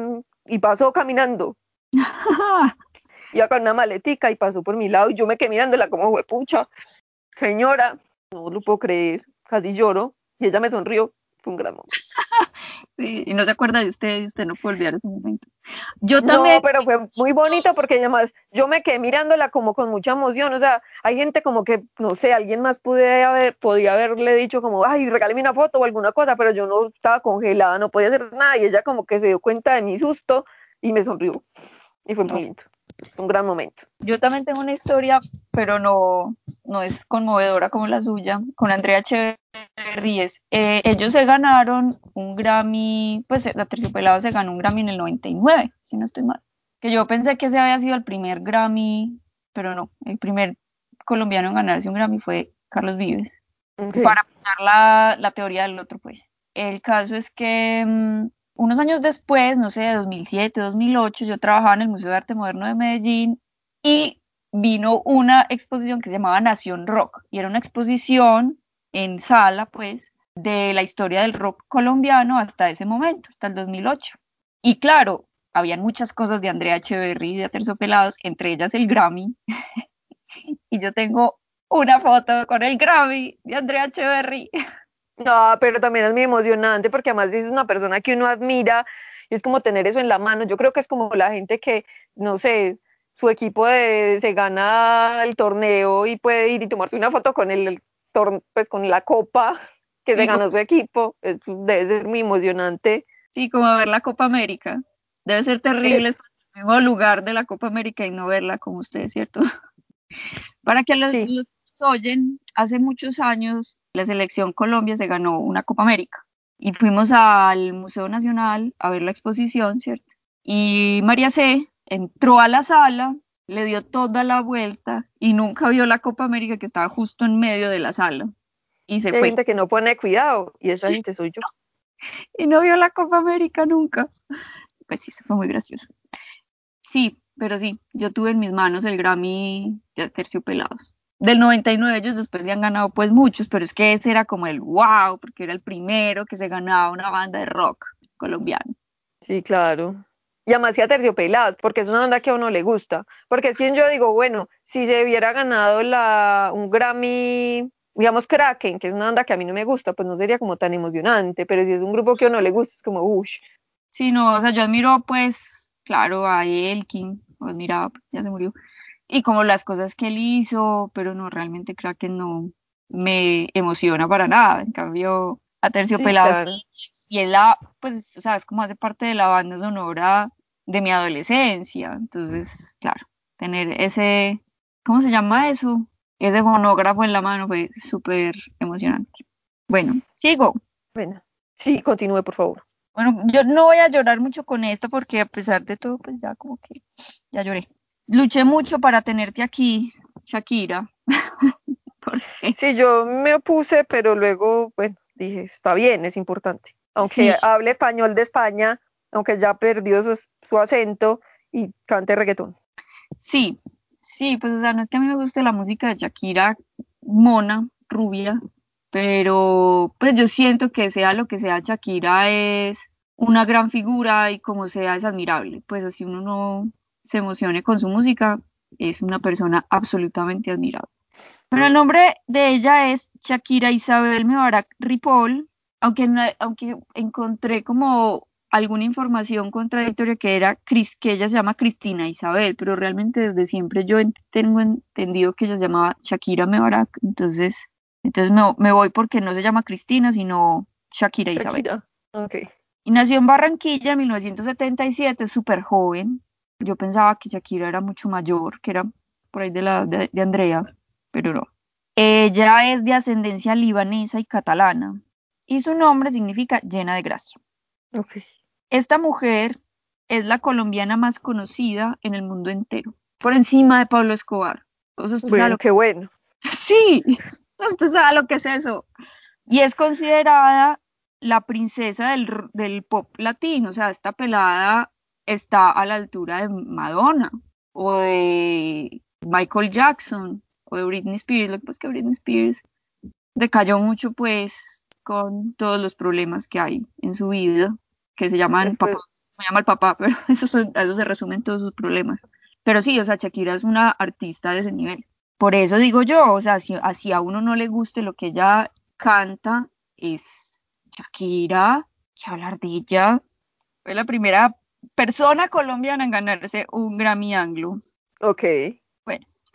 Speaker 2: y pasó caminando. [laughs] iba con una maletica y pasó por mi lado y yo me quedé mirándola como fue pucha, señora, no lo puedo creer, casi lloro y ella me sonrió, fue un gran momento. [laughs]
Speaker 1: Sí, y no se acuerda de usted y usted no puede olvidar ese momento. Yo también.
Speaker 2: No, pero fue muy bonito porque además yo me quedé mirándola como con mucha emoción, o sea, hay gente como que, no sé, alguien más pude haber, podía haberle dicho como, ay, regáleme una foto o alguna cosa, pero yo no estaba congelada, no podía hacer nada y ella como que se dio cuenta de mi susto y me sonrió y fue muy lindo un gran momento.
Speaker 1: Yo también tengo una historia, pero no, no es conmovedora como la suya, con Andrea Echeverríes. Eh, ellos se ganaron un Grammy, pues la Terciopelado se ganó un Grammy en el 99, si no estoy mal. Que yo pensé que ese había sido el primer Grammy, pero no, el primer colombiano en ganarse un Grammy fue Carlos Vives. Para apoyar la, la teoría del otro, pues. El caso es que mm, unos años después, no sé, de 2007, 2008, yo trabajaba en el Museo de Arte Moderno de Medellín y vino una exposición que se llamaba Nación Rock y era una exposición en sala, pues, de la historia del rock colombiano hasta ese momento, hasta el 2008. Y claro, habían muchas cosas de Andrea Echeverry y de Aterciopelados, entre ellas el Grammy. [laughs] y yo tengo una foto con el Grammy de Andrea Echeverry. [laughs]
Speaker 2: No, pero también es muy emocionante porque además es una persona que uno admira y es como tener eso en la mano. Yo creo que es como la gente que, no sé, su equipo de, se gana el torneo y puede ir y tomarse una foto con el, pues con la copa [laughs] que se ganó su equipo. debe ser muy emocionante.
Speaker 1: Sí, como ver la Copa América. Debe ser terrible estar en el mismo lugar de la Copa América y no verla como usted, ¿cierto? [laughs] Para que los, los oyen, hace muchos años la selección Colombia se ganó una Copa América y fuimos al Museo Nacional a ver la exposición, ¿cierto? Y María C entró a la sala, le dio toda la vuelta y nunca vio la Copa América que estaba justo en medio de la sala. Y se
Speaker 2: Hay
Speaker 1: fue.
Speaker 2: gente que no pone cuidado y esa gente soy yo. [laughs]
Speaker 1: Y no vio la Copa América nunca. Pues sí, se fue muy gracioso. Sí, pero sí, yo tuve en mis manos el Grammy de Terciopelados del 99 ellos después se han ganado pues muchos, pero es que ese era como el wow, porque era el primero que se ganaba una banda de rock colombiano.
Speaker 2: Sí, claro. Y además sea terciopelados, porque es una banda que a uno le gusta. Porque si yo digo, bueno, si se hubiera ganado la, un Grammy, digamos Kraken, que es una banda que a mí no me gusta, pues no sería como tan emocionante, pero si es un grupo que a uno le gusta, es como, uff.
Speaker 1: Sí, no, o sea, yo admiro pues, claro, a Elkin, admiraba, ya se murió, y como las cosas que él hizo, pero no, realmente creo que no me emociona para nada. En cambio, a Terciopelado y él la, pues, o sea, es como hace parte de la banda sonora de mi adolescencia. Entonces, claro, tener ese, ¿cómo se llama eso? Ese fonógrafo en la mano fue súper emocionante. Bueno, sigo.
Speaker 2: Bueno, sí, continúe, por favor.
Speaker 1: Bueno, yo no voy a llorar mucho con esto porque a pesar de todo, pues ya como que ya lloré luché mucho para tenerte aquí, Shakira. [laughs]
Speaker 2: sí, yo me opuse, pero luego, bueno, dije, está bien, es importante. Aunque hable español de España, aunque ya perdió su, acento y cante reggaetón.
Speaker 1: Sí, sí, pues o sea, no es que a mí me guste la música de Shakira mona, rubia, pero pues yo siento que sea lo que sea, Shakira es una gran figura y como sea es admirable. Pues así uno no, se emocione con su música, es una persona absolutamente admirable. Pero el nombre de ella es Shakira Isabel Mebarak Ripoll, aunque, aunque encontré como alguna información contradictoria que era que ella se llama Cristina Isabel, pero realmente desde siempre yo tengo entendido que ella se llamaba Shakira Mebarak, entonces Entonces me, me voy porque no se llama Cristina, sino Shakira Isabel.
Speaker 2: Shakira. Ok.
Speaker 1: Y nació en Barranquilla en 1977, súper joven. Yo pensaba que Shakira era mucho mayor, que era por ahí de la de, de Andrea, pero no. Ella es de ascendencia libanesa y catalana y su nombre significa llena de gracia.
Speaker 2: Ok.
Speaker 1: Esta mujer es la colombiana más conocida en el mundo entero, por encima de Pablo Escobar. Entonces, usted sabe
Speaker 2: Bueno,
Speaker 1: lo
Speaker 2: qué bueno. [laughs]
Speaker 1: Sí, usted sabe lo que es eso. Y es considerada la princesa del, del pop latino, o sea, esta pelada está a la altura de Madonna o de Michael Jackson o de Britney Spears. Lo que pasa es que Britney Spears decayó mucho, pues, con todos los problemas que hay en su vida, que se llaman
Speaker 2: Después-
Speaker 1: papá, me llama el papá, [laughs] pero eso, son- eso se resumen todos sus problemas. Pero sí, o sea, Shakira es una artista de ese nivel. Por eso digo yo, o sea, si así a uno no le guste lo que ella canta, es Shakira, que hablar de ella. Fue la primera persona colombiana en ganarse un Grammy Anglo.
Speaker 2: Ok.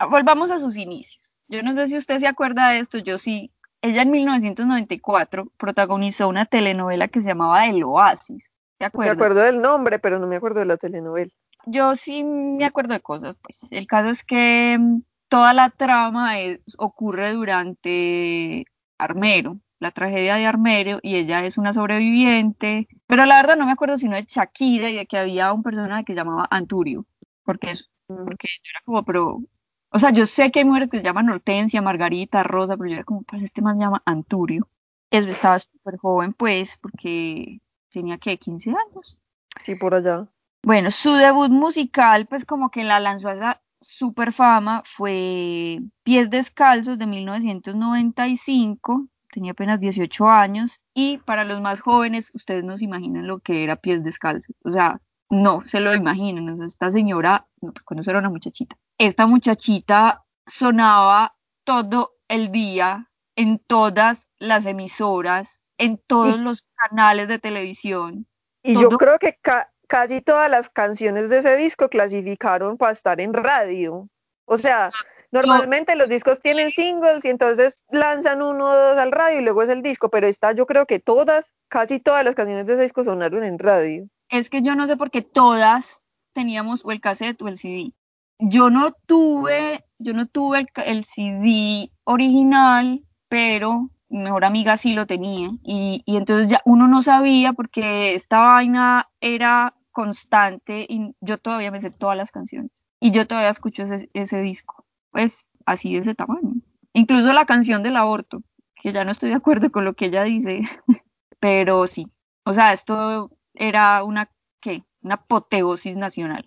Speaker 1: Volvamos a sus inicios. Yo no sé si usted se acuerda de esto, yo sí. Ella en 1994 protagonizó una telenovela que se llamaba El Oasis. ¿Se
Speaker 2: Me acuerdo del nombre, pero no me acuerdo de la telenovela.
Speaker 1: Yo sí me acuerdo de cosas, pues. El caso es que mm, toda la trama es- ocurre durante Armero, la tragedia de Armero, y ella es una sobreviviente, pero la verdad no me acuerdo sino de Shakira y de que había un personaje que se llamaba Anturio, porque es,
Speaker 2: Mm,
Speaker 1: porque yo era como, pero, o sea, yo sé que hay mujeres que se llaman Hortensia, Margarita, Rosa, pero yo era como, pues este man se llama Anturio. Eso estaba súper joven, pues, porque tenía que 15 años.
Speaker 2: Sí, por allá.
Speaker 1: Bueno, su debut musical, pues como que la lanzó a esa super fama, fue Pies Descalzos de 1995, tenía apenas 18 años, y para los más jóvenes, ustedes no se imaginan lo que era Pies Descalzos, o sea, no se lo imaginan, o sea, esta señora, pues, cuando era una muchachita, esta muchachita sonaba todo el día en todas las emisoras, en todos los canales de televisión.
Speaker 2: Y yo creo que ca- casi todas las canciones de ese disco clasificaron para estar en radio. O sea, normalmente los discos tienen singles y entonces lanzan uno o dos al radio y luego es el disco, pero esta yo creo que todas, casi todas las canciones de ese disco sonaron en radio.
Speaker 1: es que yo no sé por qué todas teníamos o el cassette o el CD. Yo no tuve, yo no tuve el, el CD original, pero mi mejor amiga sí lo tenía. Y, y entonces ya uno no sabía porque esta vaina era constante y yo todavía me sé todas las canciones. Y yo todavía escucho ese, ese disco. Pues así de ese tamaño. Incluso la canción del aborto, que ya no estoy de acuerdo con lo que ella dice, [laughs] pero sí. O sea, esto era una, ¿qué? Una apoteosis nacional.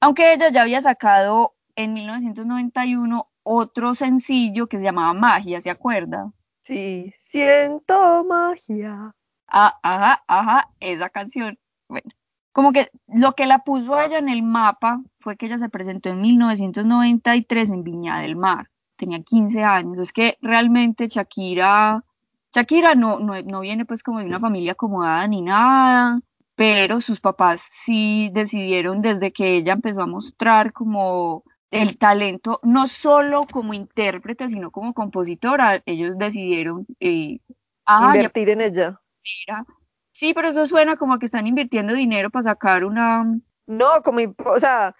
Speaker 1: Aunque ella ya había sacado en 1991 otro sencillo que se llamaba Magia, ¿se acuerda?
Speaker 2: Sí, siento magia.
Speaker 1: Ah, ajá, ajá, esa canción. Bueno, como que lo que la puso a ella en el mapa fue que ella se presentó en 1993 en Viña del Mar. Tenía 15 años. Es que realmente Shakira, Shakira no, no, no viene pues como de una familia acomodada ni nada, pero sus papás sí decidieron desde que ella empezó a mostrar como el talento, no solo como intérprete, sino como compositora, ellos decidieron, eh, ah, ya
Speaker 2: Invertir en ella.
Speaker 1: mira. Sí, pero eso suena como que están invirtiendo dinero para sacar una,
Speaker 2: No, como, o sea,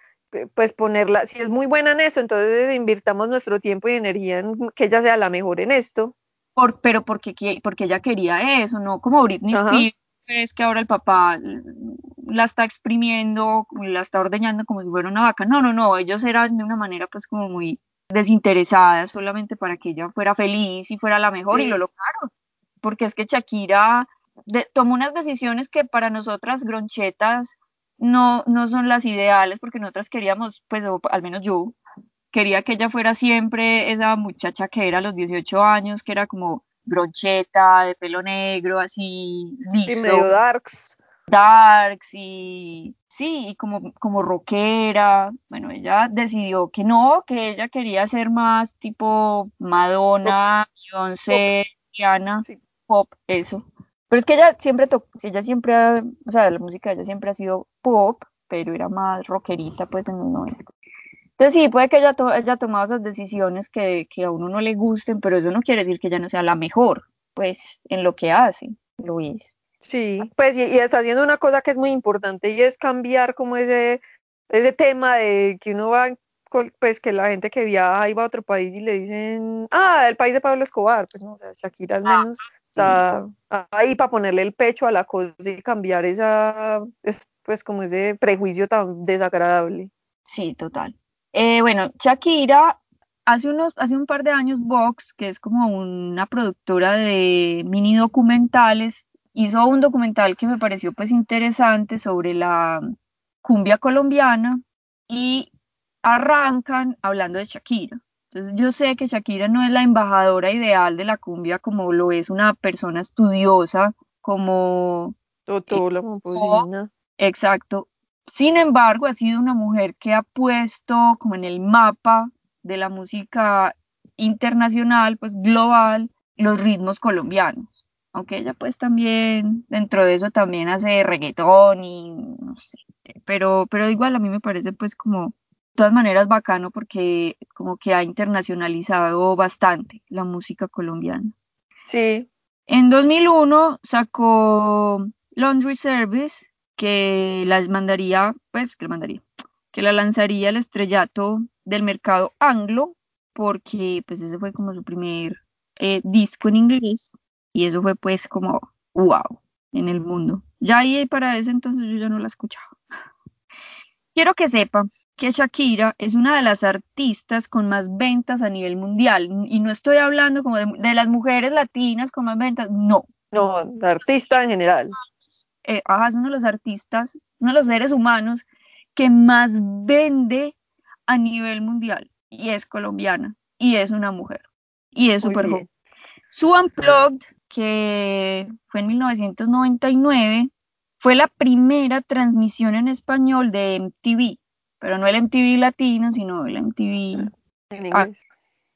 Speaker 2: pues ponerla, si es muy buena en esto, entonces invirtamos nuestro tiempo y energía en que ella sea la mejor en esto.
Speaker 1: por, pero porque, porque ella quería eso, ¿no? Como Britney. Spears, es que ahora el papá la está exprimiendo, la está ordeñando como si fuera una vaca. No, no, no, ellos eran de una manera pues como muy desinteresada, solamente para que ella fuera feliz y fuera la mejor y lo lograron. Porque es que Shakira de- tomó unas decisiones que para nosotras gronchetas no, no son las ideales, porque nosotras queríamos, pues, o al menos yo, quería que ella fuera siempre esa muchacha que era a los 18 años, que era como groncheta, de pelo negro, así,
Speaker 2: Sí,
Speaker 1: liso,
Speaker 2: medio darks.
Speaker 1: darks y sí, y como, como rockera. Bueno, ella decidió que no, que ella quería ser más tipo Madonna, Beyoncé,
Speaker 2: Sí.
Speaker 1: pop, eso. Pero es que ella siempre tocó, ella siempre, ha- o sea, la música de ella siempre ha sido pop, pero era más rockerita pues en los 90. Entonces sí, puede que ella haya tomado esas decisiones que, que, a uno no le gusten, pero eso no quiere decir que ella no sea la mejor, pues, en lo que hace, Luis.
Speaker 2: Sí, pues y, está haciendo una cosa que es muy importante y es cambiar como ese, ese tema de que uno va, pues que la gente que viaja y va a otro país y le dicen, ah, el país de Pablo Escobar, pues no, o sea, Shakira al ah, menos ahí para ponerle el pecho a la cosa y cambiar esa, pues como ese prejuicio tan desagradable.
Speaker 1: Sí, total. Eh, bueno, Shakira, hace, unos, hace un par de años Vox, que es como una productora de mini documentales, hizo un documental que me pareció pues interesante sobre la cumbia colombiana y arrancan hablando de Shakira. Entonces yo sé que Shakira no es la embajadora ideal de la cumbia como lo es una persona estudiosa, como...
Speaker 2: Todo, la
Speaker 1: Exacto. Sin embargo, ha sido una mujer que ha puesto como en el mapa de la música internacional, pues global, los ritmos colombianos. Aunque ella pues también, dentro de eso también hace reggaetón y no sé, pero, pero igual a mí me parece pues como, todas maneras bacano porque como que ha internacionalizado bastante la música colombiana.
Speaker 2: Sí.
Speaker 1: En 2001 sacó Laundry Service, que las mandaría, pues que la mandaría, que la lanzaría al estrellato del mercado anglo, porque pues ese fue como su primer eh, disco en inglés y eso fue pues como wow en el mundo. Ya ahí para ese entonces yo ya no la escuchaba. Quiero que sepa que Shakira es una de las artistas con más ventas a nivel mundial. Y no estoy hablando como de, de las mujeres latinas con más ventas, no.
Speaker 2: No, de artista en general.
Speaker 1: Eh, es uno de los artistas, uno de los seres humanos que más vende a nivel mundial. Y es colombiana. Y es una mujer. Y es súper joven. Su Unplugged, que fue en 1999, fue la primera transmisión en español de MTV, pero no el MTV latino, sino el MTV.
Speaker 2: En ah, inglés.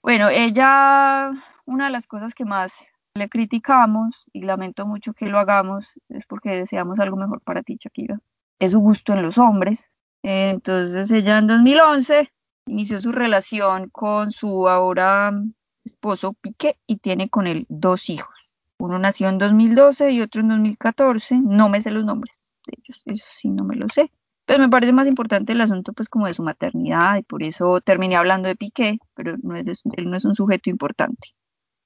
Speaker 1: bueno, ella, una de las cosas que más le criticamos y lamento mucho que lo hagamos, es porque deseamos algo mejor para ti, Shakira. Es su gusto en los hombres. Entonces ella en 2011 inició su relación con su ahora esposo Piqué y tiene con él dos hijos. Uno nació en 2012 y otro en 2014. No me sé los nombres de ellos, eso sí no me lo sé. Pero me parece más importante el asunto pues como de su maternidad y por eso terminé hablando de Piqué, pero no es él no es un sujeto importante.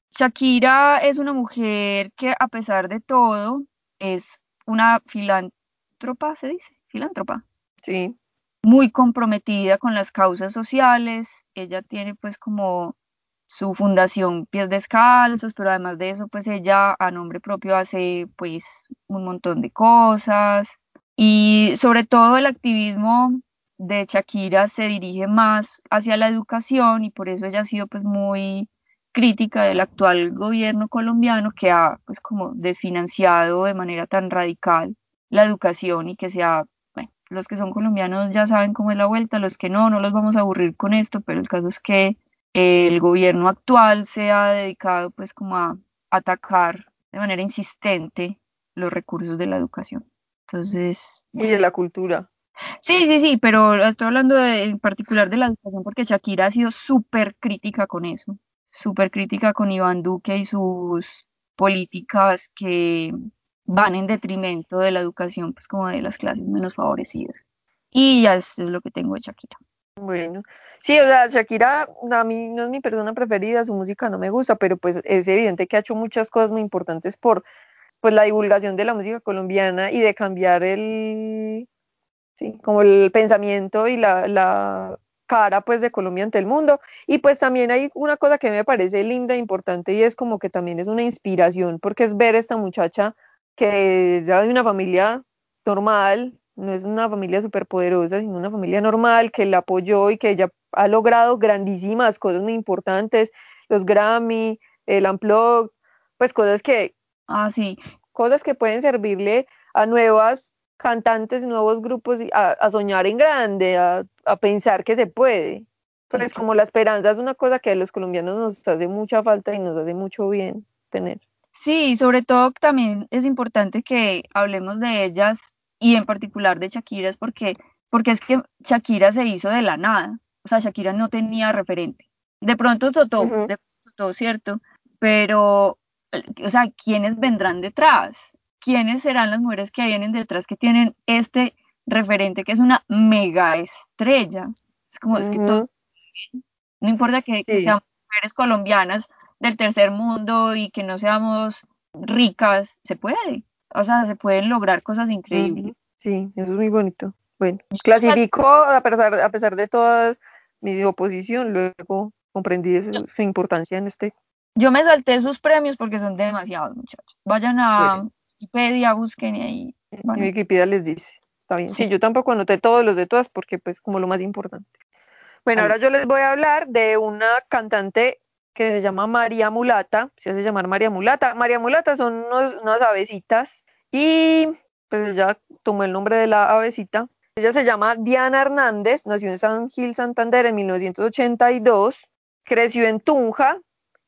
Speaker 1: Shakira es una mujer que a pesar de todo es una filántropa, se dice, filántropa.
Speaker 2: Sí.
Speaker 1: Muy comprometida con las causas sociales. Ella tiene pues como su fundación Pies Descalzos, pero además de eso pues ella a nombre propio hace pues un montón de cosas. Y sobre todo el activismo de Shakira se dirige más hacia la educación y por eso ella ha sido pues muy crítica del actual gobierno colombiano que ha pues como desfinanciado de manera tan radical la educación y que sea, bueno, los que son colombianos ya saben cómo es la vuelta, los que no, no los vamos a aburrir con esto, pero el caso es que el gobierno actual se ha dedicado pues como a atacar de manera insistente los recursos de la educación. Entonces...
Speaker 2: Y de la cultura.
Speaker 1: Sí, sí, sí, pero estoy hablando en particular de la educación porque Shakira ha sido súper crítica con eso súper crítica con Iván Duque y sus políticas que van en detrimento de la educación, pues como de las clases menos favorecidas. Y ya es lo que tengo de Shakira.
Speaker 2: Bueno, sí, o sea, Shakira a mí no es mi persona preferida, su música no me gusta, pero pues es evidente que ha hecho muchas cosas muy importantes por pues la divulgación de la música colombiana y de cambiar el, sí, como el pensamiento y la, la cara pues de Colombia ante el mundo. Y pues también hay una cosa que me parece linda e importante y es como que también es una inspiración porque es ver a esta muchacha que ya de una familia normal, no es una familia súper poderosa, sino una familia normal que la apoyó y que ella ha logrado grandísimas cosas muy importantes, los Grammy, el Unplugged, pues cosas que...
Speaker 1: Ah, sí.
Speaker 2: Cosas que pueden servirle a nuevas cantantes, nuevos grupos a, soñar en grande, a, pensar que se puede. Pues como la esperanza es una cosa que a los colombianos nos hace mucha falta y nos hace mucho bien tener.
Speaker 1: Sí, sobre todo también es importante que hablemos de ellas y en particular de Shakira, porque, porque es que Shakira se hizo de la nada. o sea, Shakira no tenía referente. De pronto Totó,
Speaker 2: Ujú.
Speaker 1: de pronto Totó, ¿cierto? Pero, o sea, ¿quiénes vendrán detrás? ¿Quiénes serán las mujeres que vienen detrás que tienen este referente que es una mega estrella? Es como, es que
Speaker 2: Ujú.
Speaker 1: todo, no importa que, que
Speaker 2: Sí.
Speaker 1: seamos mujeres colombianas del tercer mundo y que no seamos ricas, se puede. O sea, se pueden lograr cosas increíbles.
Speaker 2: Sí, eso es muy bonito. Bueno, clasificó a pesar, a pesar de toda mi oposición, luego comprendí su importancia en este.
Speaker 1: Yo me salté sus premios porque son demasiados, muchachos. Vayan a
Speaker 2: Bueno.
Speaker 1: Wikipedia, busquen y ahí. A-
Speaker 2: Wikipedia les dice. Está bien. Sí.
Speaker 1: Sí.
Speaker 2: yo tampoco anoté todos los de todas porque pues como lo más importante. Bueno, ahora yo les voy a hablar de una cantante que se llama María Mulata, se hace llamar María Mulata. María Mulata son unos- unas avecitas y pues ella tomó el nombre de la avecita. Ella se llama Diana Hernández, nació en San Gil, Santander en 1982, creció en Tunja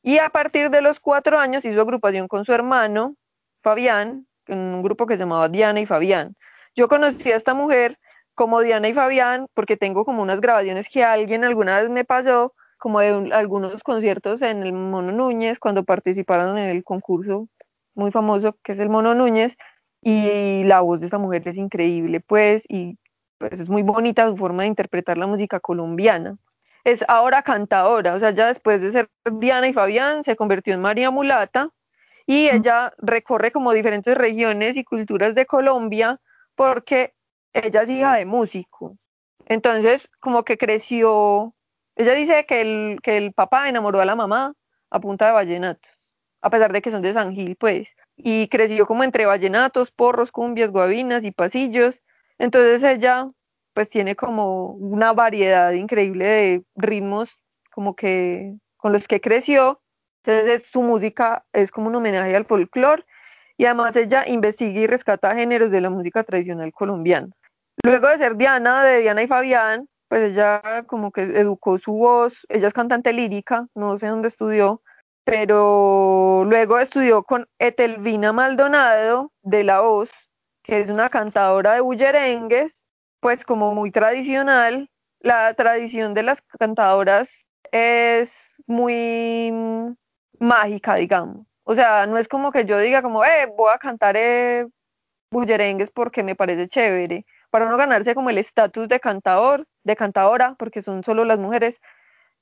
Speaker 2: y a partir de los cuatro años hizo agrupación con su hermano Fabián, en un grupo que se llamaba Diana y Fabián. Yo conocí a esta mujer como Diana y Fabián porque tengo como unas grabaciones que alguien alguna vez me pasó como de un- algunos conciertos en el Mono Núñez cuando participaron en el concurso muy famoso que es el Mono Núñez y la voz de esa mujer es increíble pues y pues es muy bonita su forma de interpretar la música colombiana. Es ahora cantadora, o sea, ya después de ser Diana y Fabián se convirtió en María Mulata y ella recorre como diferentes regiones y culturas de Colombia porque ella es hija de músicos. Entonces, como que creció, ella dice que el, que el papá enamoró a la mamá a punta de vallenatos, a pesar de que son de San Gil, pues, y creció como entre vallenatos, porros, cumbias, guabinas y pasillos. Entonces ella, pues, tiene como una variedad increíble de ritmos, como que con los que creció. Entonces es- su música es como un homenaje al folclore y además ella investiga y rescata géneros de la música tradicional colombiana. Luego de ser Diana, de Diana y Fabián, pues ella como que educó su voz, ella es cantante lírica, no sé dónde estudió, pero luego estudió con Etelvina Maldonado de La Voz, que es una cantadora de bullerengues, pues como muy tradicional. La tradición de las cantadoras es muy mm, mágica, digamos. O sea, no es como que yo diga como, eh, voy a cantar eh, bullerengues porque me parece chévere. Para no ganarse como el estatus de cantador, de cantadora, porque son solo las mujeres,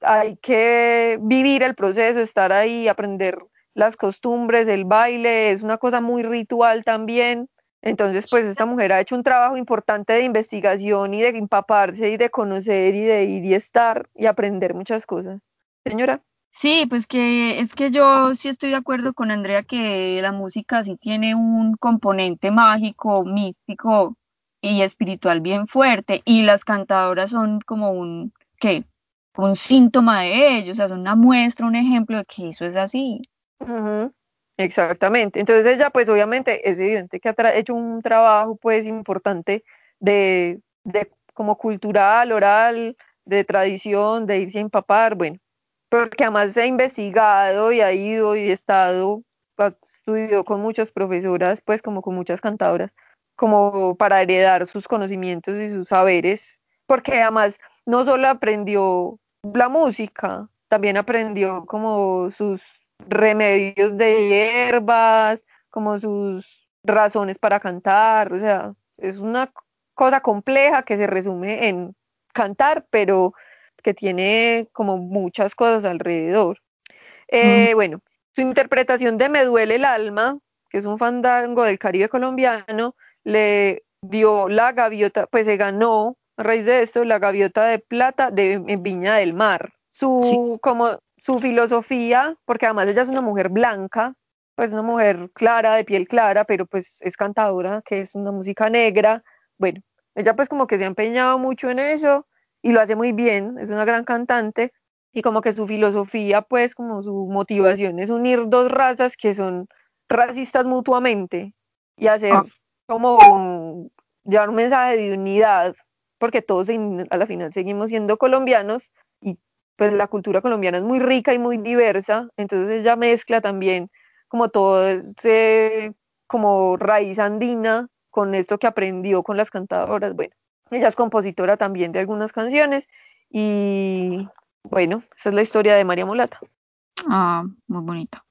Speaker 2: hay que vivir el proceso, estar ahí, aprender las costumbres, el baile, es una cosa muy ritual también. Entonces, pues esta mujer ha hecho un trabajo importante de investigación y de empaparse y de conocer y de ir y estar y aprender muchas cosas. Señora.
Speaker 1: Sí, pues que es que yo sí estoy de acuerdo con Andrea que la música sí tiene un componente mágico, místico y espiritual bien fuerte y las cantadoras son como un, ¿qué? Un síntoma de ello, o sea, son una muestra, un ejemplo de que eso es así.
Speaker 2: Exactamente. Entonces ella, pues obviamente es evidente que ha hecho un trabajo pues importante de, de como cultural, oral, de tradición, de irse a empapar, bueno, porque además se ha investigado y ha ido y estado, ha estudió con muchas profesoras, pues como con muchas cantadoras, como para heredar sus conocimientos y sus saberes, porque además no solo aprendió la música, también aprendió como sus remedios de hierbas, como sus razones para cantar, o sea, es una cosa compleja que se resume en cantar, pero que tiene como muchas cosas alrededor. Eh, bueno, su interpretación de Me duele el alma, que es un fandango del Caribe colombiano, le dio la gaviota, pues se ganó a raíz de esto la gaviota de plata de en Viña del Mar. Su, como, su filosofía, porque además ella es una mujer blanca, pues una mujer clara, de piel clara, pero pues es cantadora, que es una música negra. Bueno, ella pues como que se ha empeñado mucho en eso y lo hace muy bien, es una gran cantante y como que su filosofía, pues como su motivación es unir dos razas que son racistas mutuamente y hacer
Speaker 1: Ah.
Speaker 2: como un- llevar un mensaje de unidad, porque todos a la final seguimos siendo colombianos y pues la cultura colombiana es muy rica y muy diversa, entonces ella mezcla también como todo ese como raíz andina con esto que aprendió con las cantadoras, bueno, ella es compositora también de algunas canciones Y bueno, esa es la historia de María Mulata.
Speaker 1: Ah, muy bonita.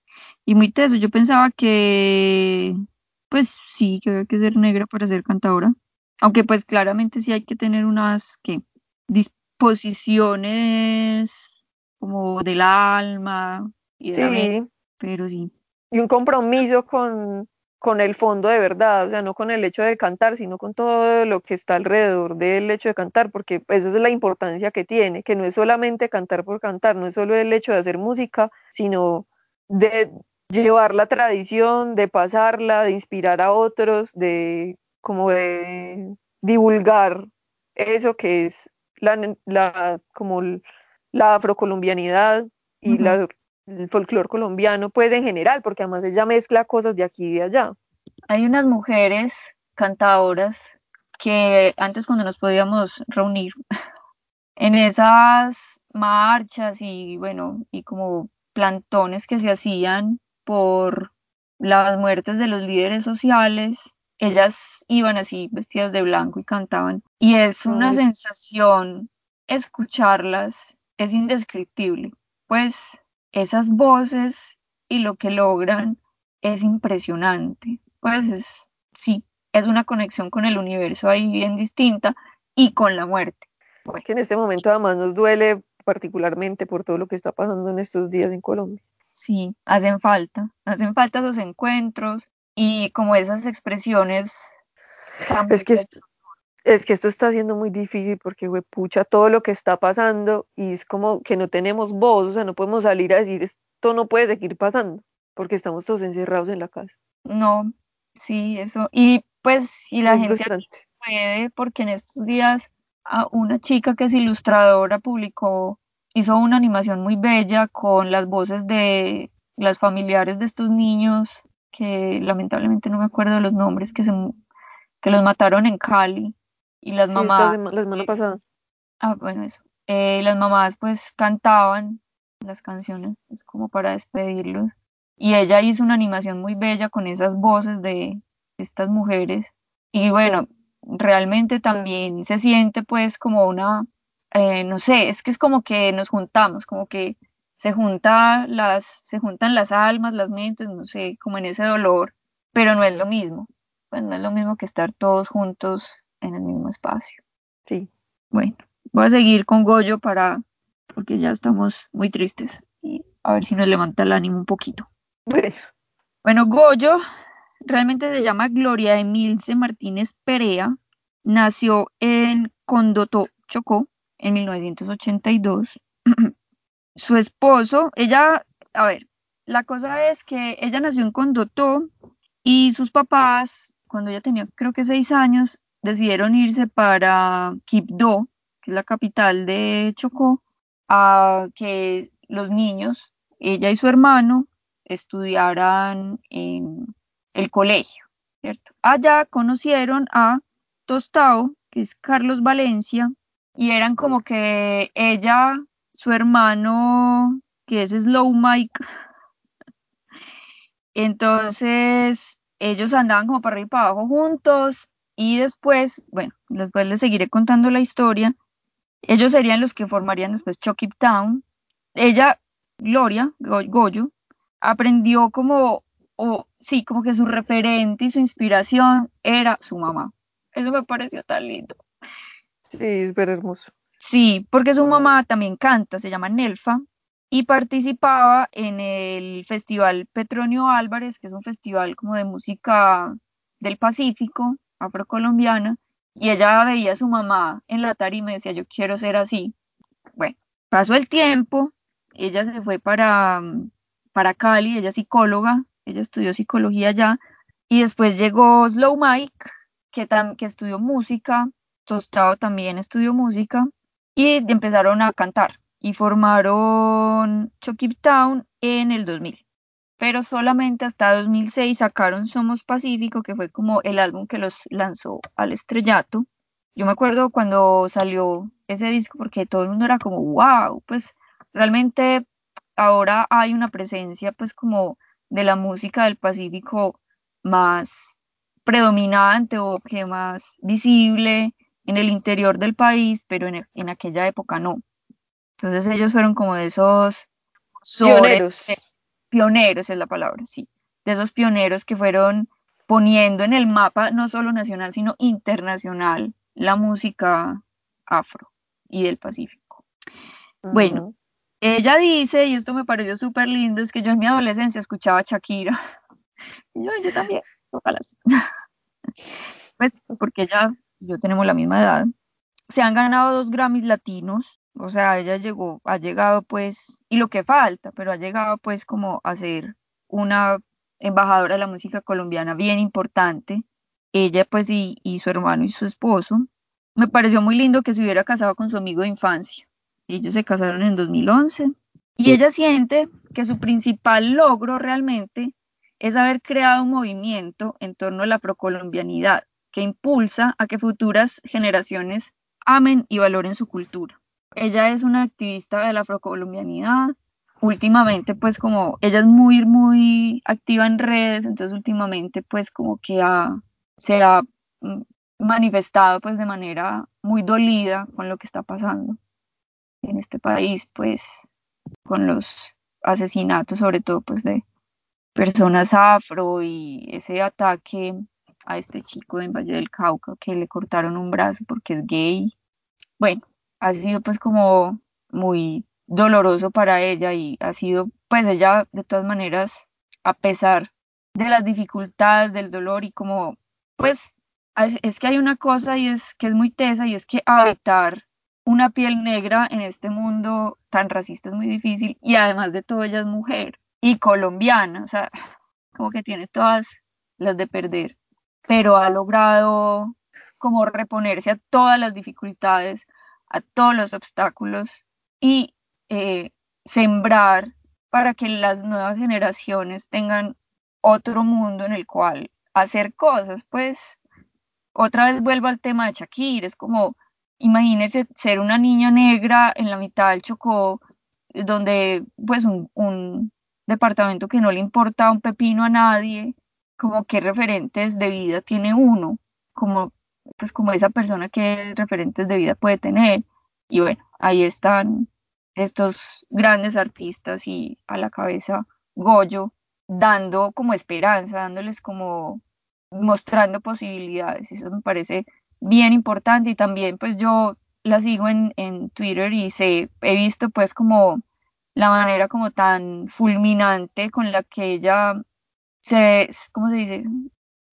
Speaker 1: Y muy teso. Yo pensaba que, pues sí, que había que ser negra para ser cantadora. Aunque pues claramente sí hay que tener unas. Disposiciones como del alma y de mente.
Speaker 2: Sí,
Speaker 1: Pero sí.
Speaker 2: y un compromiso con, con el fondo de verdad, o sea, no con el hecho de cantar, sino con todo lo que está alrededor del hecho de cantar, porque esa es la importancia que tiene, que no es solamente cantar por cantar, no es solo el hecho de hacer música, sino de llevar la tradición, de pasarla, de inspirar a otros, de como de divulgar eso que es la, la como la afrocolombianidad y
Speaker 1: Ujú.
Speaker 2: la, el folclore colombiano, pues en general, porque además ella mezcla cosas de aquí y de allá.
Speaker 1: Hay unas mujeres cantadoras que antes cuando nos podíamos reunir [laughs] en esas marchas y bueno, y como plantones que se hacían por las muertes de los líderes sociales, ellas iban así vestidas de blanco y cantaban. Y es una
Speaker 2: Ay,
Speaker 1: sensación escucharlas, es indescriptible. Pues esas voces y lo que logran es impresionante. Pues es, sí, es una conexión con el universo ahí bien distinta y con la muerte. Bueno,
Speaker 2: que en este momento además nos duele particularmente por todo lo que está pasando en estos días en Colombia.
Speaker 1: sí, hacen falta, hacen falta esos encuentros y como esas expresiones
Speaker 2: Es que Es que esto está siendo muy difícil porque, pucha, todo lo que está pasando y es como que no tenemos voz, o sea, no podemos salir a decir esto no puede seguir pasando porque estamos todos encerrados en la casa.
Speaker 1: No, sí, eso. Y pues si la
Speaker 2: Muy
Speaker 1: gente puede, porque en estos días a una chica que es ilustradora publicó, hizo una animación muy bella con las voces de las familiares de estos niños, que lamentablemente no me acuerdo de los nombres, que se, que los mataron en Cali. Y las
Speaker 2: Sí,
Speaker 1: mamás,
Speaker 2: la semana
Speaker 1: eh,
Speaker 2: pasada.
Speaker 1: ah, bueno, eso. Eh, las mamás pues cantaban las canciones, es como para despedirlos. Y ella hizo una animación muy bella con esas voces de estas mujeres. Y bueno, realmente también se siente pues como una, eh, no sé, es que es como que nos juntamos, como que se junta las, se juntan las almas, las mentes, no sé, como en ese dolor, pero no es lo mismo. Pues no es lo mismo que estar todos juntos en el mismo espacio.
Speaker 2: Sí.
Speaker 1: Bueno, voy a seguir con Goyo para, porque ya estamos muy tristes y a ver si nos levanta el ánimo un poquito.
Speaker 2: Bueno,
Speaker 1: Bueno, Goyo realmente se llama Gloria Emilce Martínez Perea. Nació en Condotó, Chocó, en 1982. [clears throat] Su esposo, ella, a ver, la cosa es que ella nació en Condotó y sus papás, cuando ella tenía creo que seis años, decidieron irse para Quibdó, que es la capital de Chocó, a que los niños, ella y su hermano, estudiaran en el colegio, ¿cierto? Allá conocieron a Tostao, que es Carlos Valencia, y eran como que ella, su hermano, que es Slow Mike, [laughs] entonces ellos andaban como para arriba y para abajo juntos, y después, bueno, después les seguiré contando la historia, ellos serían los que formarían después Chucky Town. Ella, Gloria, Go- Goyo, aprendió como, o sí, como que su referente y su inspiración era su mamá. Eso me pareció tan lindo.
Speaker 2: sí, súper hermoso.
Speaker 1: Sí, porque su mamá también canta, se llama Nelfa, y participaba en el Festival Petronio Álvarez, que es un festival como de música del Pacífico, afrocolombiana, y ella veía a su mamá en la tarima y decía, yo quiero ser así. Bueno, pasó el tiempo, ella se fue para, mm, para Cali, ella es psicóloga, ella estudió psicología allá, y después llegó Slow Mike, que, tam- que estudió música, Tostado también estudió música, y empezaron a cantar, y formaron Chucky Town en el 2000 pero solamente hasta 2006 sacaron Somos Pacífico, que fue como el álbum que los lanzó al estrellato. Yo me acuerdo cuando salió ese disco porque todo el mundo era como, wow, pues realmente ahora hay una presencia pues como de la música del Pacífico más predominante o que más visible en el interior del país, pero en, en aquella época no. Entonces ellos fueron como de esos
Speaker 2: pioneros.
Speaker 1: Pioneros es la palabra, sí. De esos pioneros que fueron poniendo en el mapa no solo nacional, sino internacional la música afro y del Pacífico. Bueno, ella dice, y esto me pareció súper lindo, es que yo en mi adolescencia escuchaba a Shakira. [laughs] yo, yo también, ojalá. [laughs] pues porque ya, yo tenemos la misma edad. Se han ganado dos Grammys latinos, o sea, ella llegó, ha llegado pues, y lo que falta, pero ha llegado pues como a ser una embajadora de la música colombiana bien importante. Ella pues y, y su hermano y su esposo. Me pareció muy lindo que se hubiera casado con su amigo de infancia. Ellos se casaron en 2011 y ella siente que su principal logro realmente es haber creado un movimiento en torno a la afrocolombianidad que impulsa a que futuras generaciones amen y valoren su cultura. Ella es una activista de la afrocolombianidad. Últimamente, pues como ella es muy, muy activa en redes, entonces últimamente, pues como que se ha mm, manifestado pues de manera muy dolida con lo que está pasando en este país, pues con los asesinatos, sobre todo pues de personas afro y ese ataque a este chico en Valle del Cauca que le cortaron un brazo porque es gay. Bueno, ha sido pues como muy doloroso para ella y ha sido pues ella de todas maneras a pesar de las dificultades, del dolor y como pues es, que hay una cosa y es que es muy tesa y es que habitar una piel negra en este mundo tan racista es muy difícil y además de todo ella es mujer y colombiana, o sea, como que tiene todas las de perder, pero ha logrado como reponerse a todas las dificultades, a todos los obstáculos y eh, sembrar para que las nuevas generaciones tengan otro mundo en el cual hacer cosas, pues otra vez vuelvo al tema de Shakira, es como, imagínese ser una niña negra en la mitad del Chocó, donde pues un, departamento que no le importa un pepino a nadie, como qué referentes de vida tiene uno, como pues como esa persona que referentes de vida puede tener. Y bueno, ahí están estos grandes artistas y a la cabeza Goyo, dando como esperanza, dándoles como mostrando posibilidades. Eso me parece bien importante y también pues yo la sigo en, en Twitter y sé, he visto pues como la manera como tan fulminante con la que ella se, ¿cómo se dice?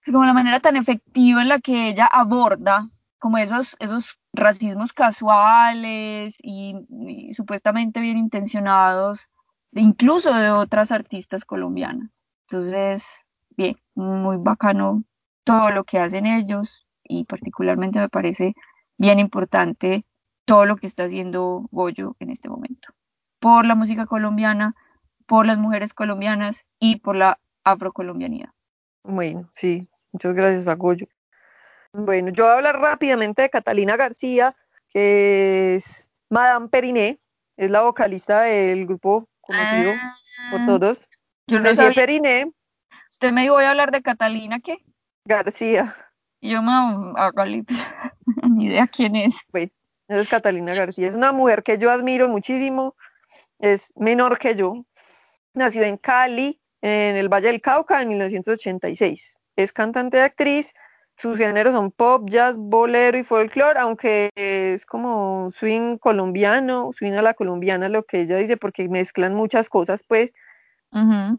Speaker 1: Como la manera tan efectiva en la que ella aborda como esos, esos racismos casuales y, y supuestamente bien intencionados, incluso de otras artistas colombianas. Entonces, bien, muy bacano todo lo que hacen ellos y particularmente me parece bien importante todo lo que está haciendo Goyo en este momento. Por la música colombiana, por las mujeres colombianas y por la afrocolombianidad.
Speaker 2: Bueno, sí, muchas gracias a Goyo. Bueno, yo voy a hablar rápidamente de Catalina García, que es Madame Periné, es la vocalista del grupo conocido por ah, todos.
Speaker 1: Yo no Periné. Usted me dijo, voy a hablar de Catalina, ¿qué?
Speaker 2: García.
Speaker 1: Yo me hago [laughs] ni idea quién es.
Speaker 2: Bueno, es Catalina García. Es una mujer que yo admiro muchísimo. Es menor que yo. Nació en Cali, en el Valle del Cauca, en 1986. Es cantante y actriz. Sus géneros son pop, jazz, bolero y folclore, aunque es como swing colombiano, swing a la colombiana, lo que ella dice, porque mezclan muchas cosas, pues.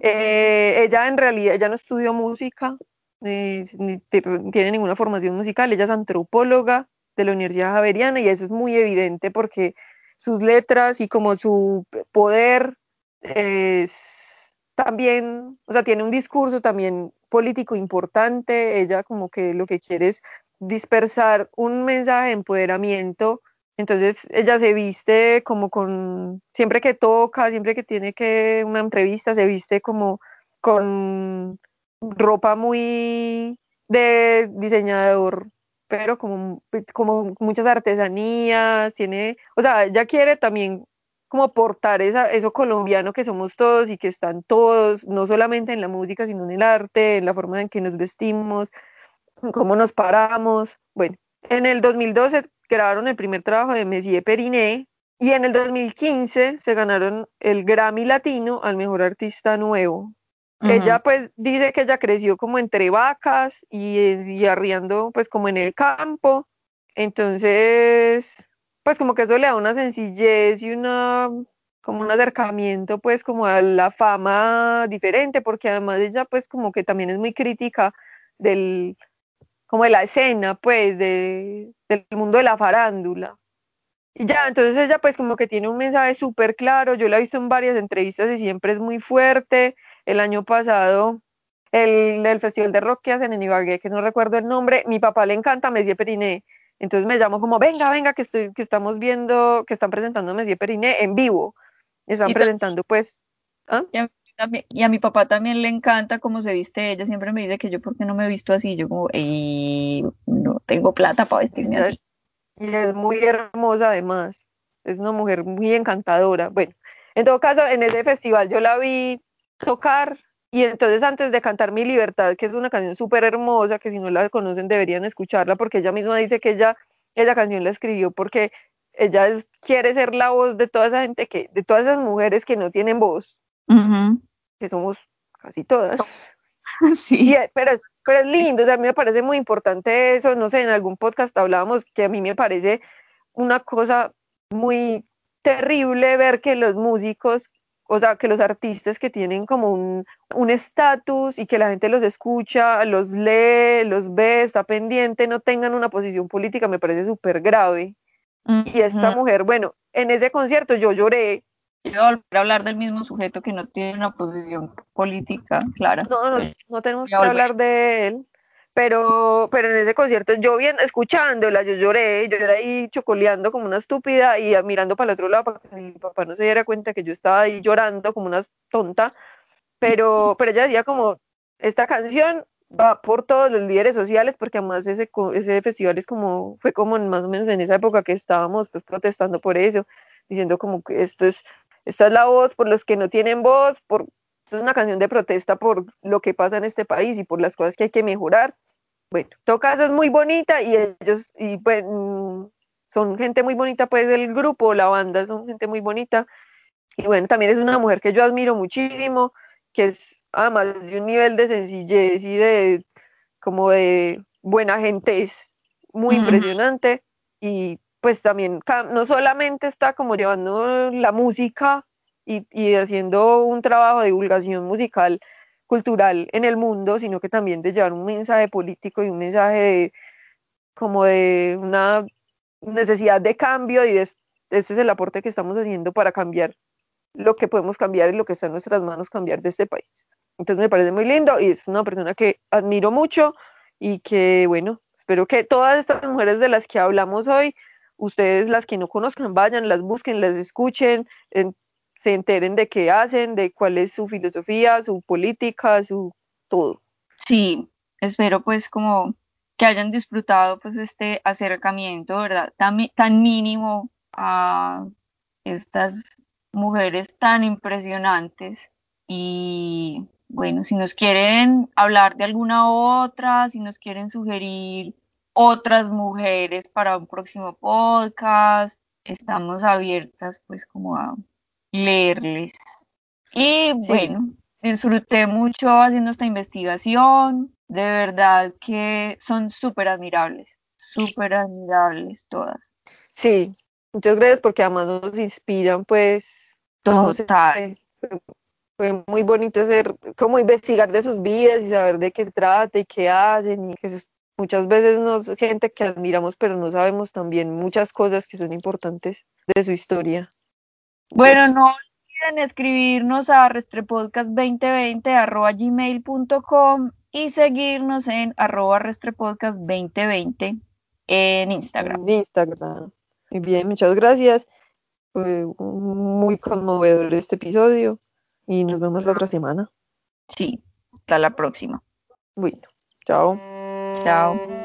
Speaker 2: Eh, ella en realidad, ella no estudió música, ni, tiene ninguna formación musical, ella es antropóloga de la Universidad Javeriana y eso es muy evidente porque sus letras y como su poder es también, o sea, tiene un discurso también político importante, ella como que lo que quiere es dispersar un mensaje de empoderamiento, entonces ella se viste como con, siempre que toca, siempre que tiene que una entrevista, se viste como con ropa muy de diseñador, pero como, como muchas artesanías, tiene, o sea, ella quiere también como portar esa, eso colombiano que somos todos y que están todos, no solamente en la música, sino en el arte, en la forma en que nos vestimos, cómo nos paramos. Bueno, en el 2012 grabaron el primer trabajo de Messier Periné, y en el 2015 se ganaron el Grammy Latino al mejor artista nuevo. Ella pues dice que ella creció como entre vacas y, y arriando pues como en el campo. Entonces, pues como que eso le da una sencillez y una como un acercamiento pues como a la fama diferente, porque además ella pues como que también es muy crítica del, como de la escena pues de, del mundo de la farándula. Y ya, entonces ella pues como que tiene un mensaje súper claro, yo la he visto en varias entrevistas y siempre es muy fuerte. El año pasado, el, el festival de rock que hacen en Ibagué, que no recuerdo el nombre, mi papá le encanta Messier Periné, entonces me llamo como, venga, venga, que, estoy, que estamos viendo, que están presentando Messier Periné en vivo. Están presentando pues...
Speaker 1: ¿ah? Y, a, mi papá también le encanta cómo se viste ella, siempre me dice que yo por qué no me he visto así, yo como, no tengo plata para vestirme así.
Speaker 2: Y es muy hermosa además, es una mujer muy encantadora. Bueno, en todo caso, en ese festival yo la vi tocar y entonces antes de cantar Mi Libertad, que es una canción súper hermosa, que si no la conocen deberían escucharla, porque ella misma dice que ella, esa canción la escribió porque ella quiere ser la voz de toda esa gente que, de todas esas mujeres que no tienen voz, que somos casi todas. [laughs]
Speaker 1: Sí.
Speaker 2: pero, pero es lindo, a mí me parece muy importante eso, no sé, en algún podcast hablábamos que a mí me parece una cosa muy terrible ver que los músicos, o sea, que los artistas que tienen como un estatus y que la gente los escucha, los lee, los ve, está pendiente, no tengan una posición política, me parece súper grave. Y esta mujer, bueno, en ese concierto yo lloré.
Speaker 1: Quiero volver a hablar del mismo sujeto que no tiene una posición política clara.
Speaker 2: No, no, no tenemos que hablar de él. Pero, pero en ese concierto, yo bien, escuchándola, yo lloré, yo era ahí chocoleando como una estúpida y mirando para el otro lado para que mi papá no se diera cuenta que yo estaba ahí llorando como una tonta. Pero, pero ella decía como, esta canción va por todos los líderes sociales, porque además ese, ese festival es como, fue como más o menos en esa época que estábamos pues protestando por eso, diciendo como que esto es, esta es la voz por los que no tienen voz, por, esto es una canción de protesta por lo que pasa en este país y por las cosas que hay que mejorar. Bueno, todo caso es muy bonita y ellos, y pues, son gente muy bonita pues del grupo, la banda son gente muy bonita. Y bueno, también es una mujer que yo admiro muchísimo, que es además de un nivel de sencillez y de como de buena gente es muy impresionante y pues también no solamente está como llevando la música y, haciendo un trabajo de divulgación musical cultural en el mundo, sino que también de llevar un mensaje político y un mensaje de como de una necesidad de cambio y de, este es el aporte que estamos haciendo para cambiar lo que podemos cambiar y lo que está en nuestras manos cambiar de este país. Entonces me parece muy lindo y es una persona que admiro mucho y que, bueno, espero que todas estas mujeres de las que hablamos hoy, ustedes las que no conozcan, vayan, las busquen, las escuchen, se enteren de qué hacen, de cuál es su filosofía, su política, su todo.
Speaker 1: Sí, espero pues como que hayan disfrutado pues este acercamiento, ¿verdad? Tan, tan mínimo a estas mujeres tan impresionantes y bueno, si nos quieren hablar de alguna otra, si nos quieren sugerir otras mujeres para un próximo podcast, estamos abiertas pues como a leerles. Y bueno, disfruté mucho haciendo esta investigación, de verdad que son súper admirables, súper admirables todas.
Speaker 2: Sí, muchas gracias porque además nos inspiran pues
Speaker 1: Total
Speaker 2: fue muy bonito hacer, como investigar de sus vidas y saber de qué se trata y qué hacen y que muchas veces nos gente que admiramos pero no sabemos también muchas cosas que son importantes de su historia.
Speaker 1: Bueno, no olviden escribirnos a restrepodcast2020 gmail.com y seguirnos en arroba restrepodcast2020 en Instagram.
Speaker 2: En Instagram. Muy bien, muchas gracias. Fue muy conmovedor este episodio y nos vemos la otra semana.
Speaker 1: Sí, hasta la próxima.
Speaker 2: Bueno, chao.
Speaker 1: Chao.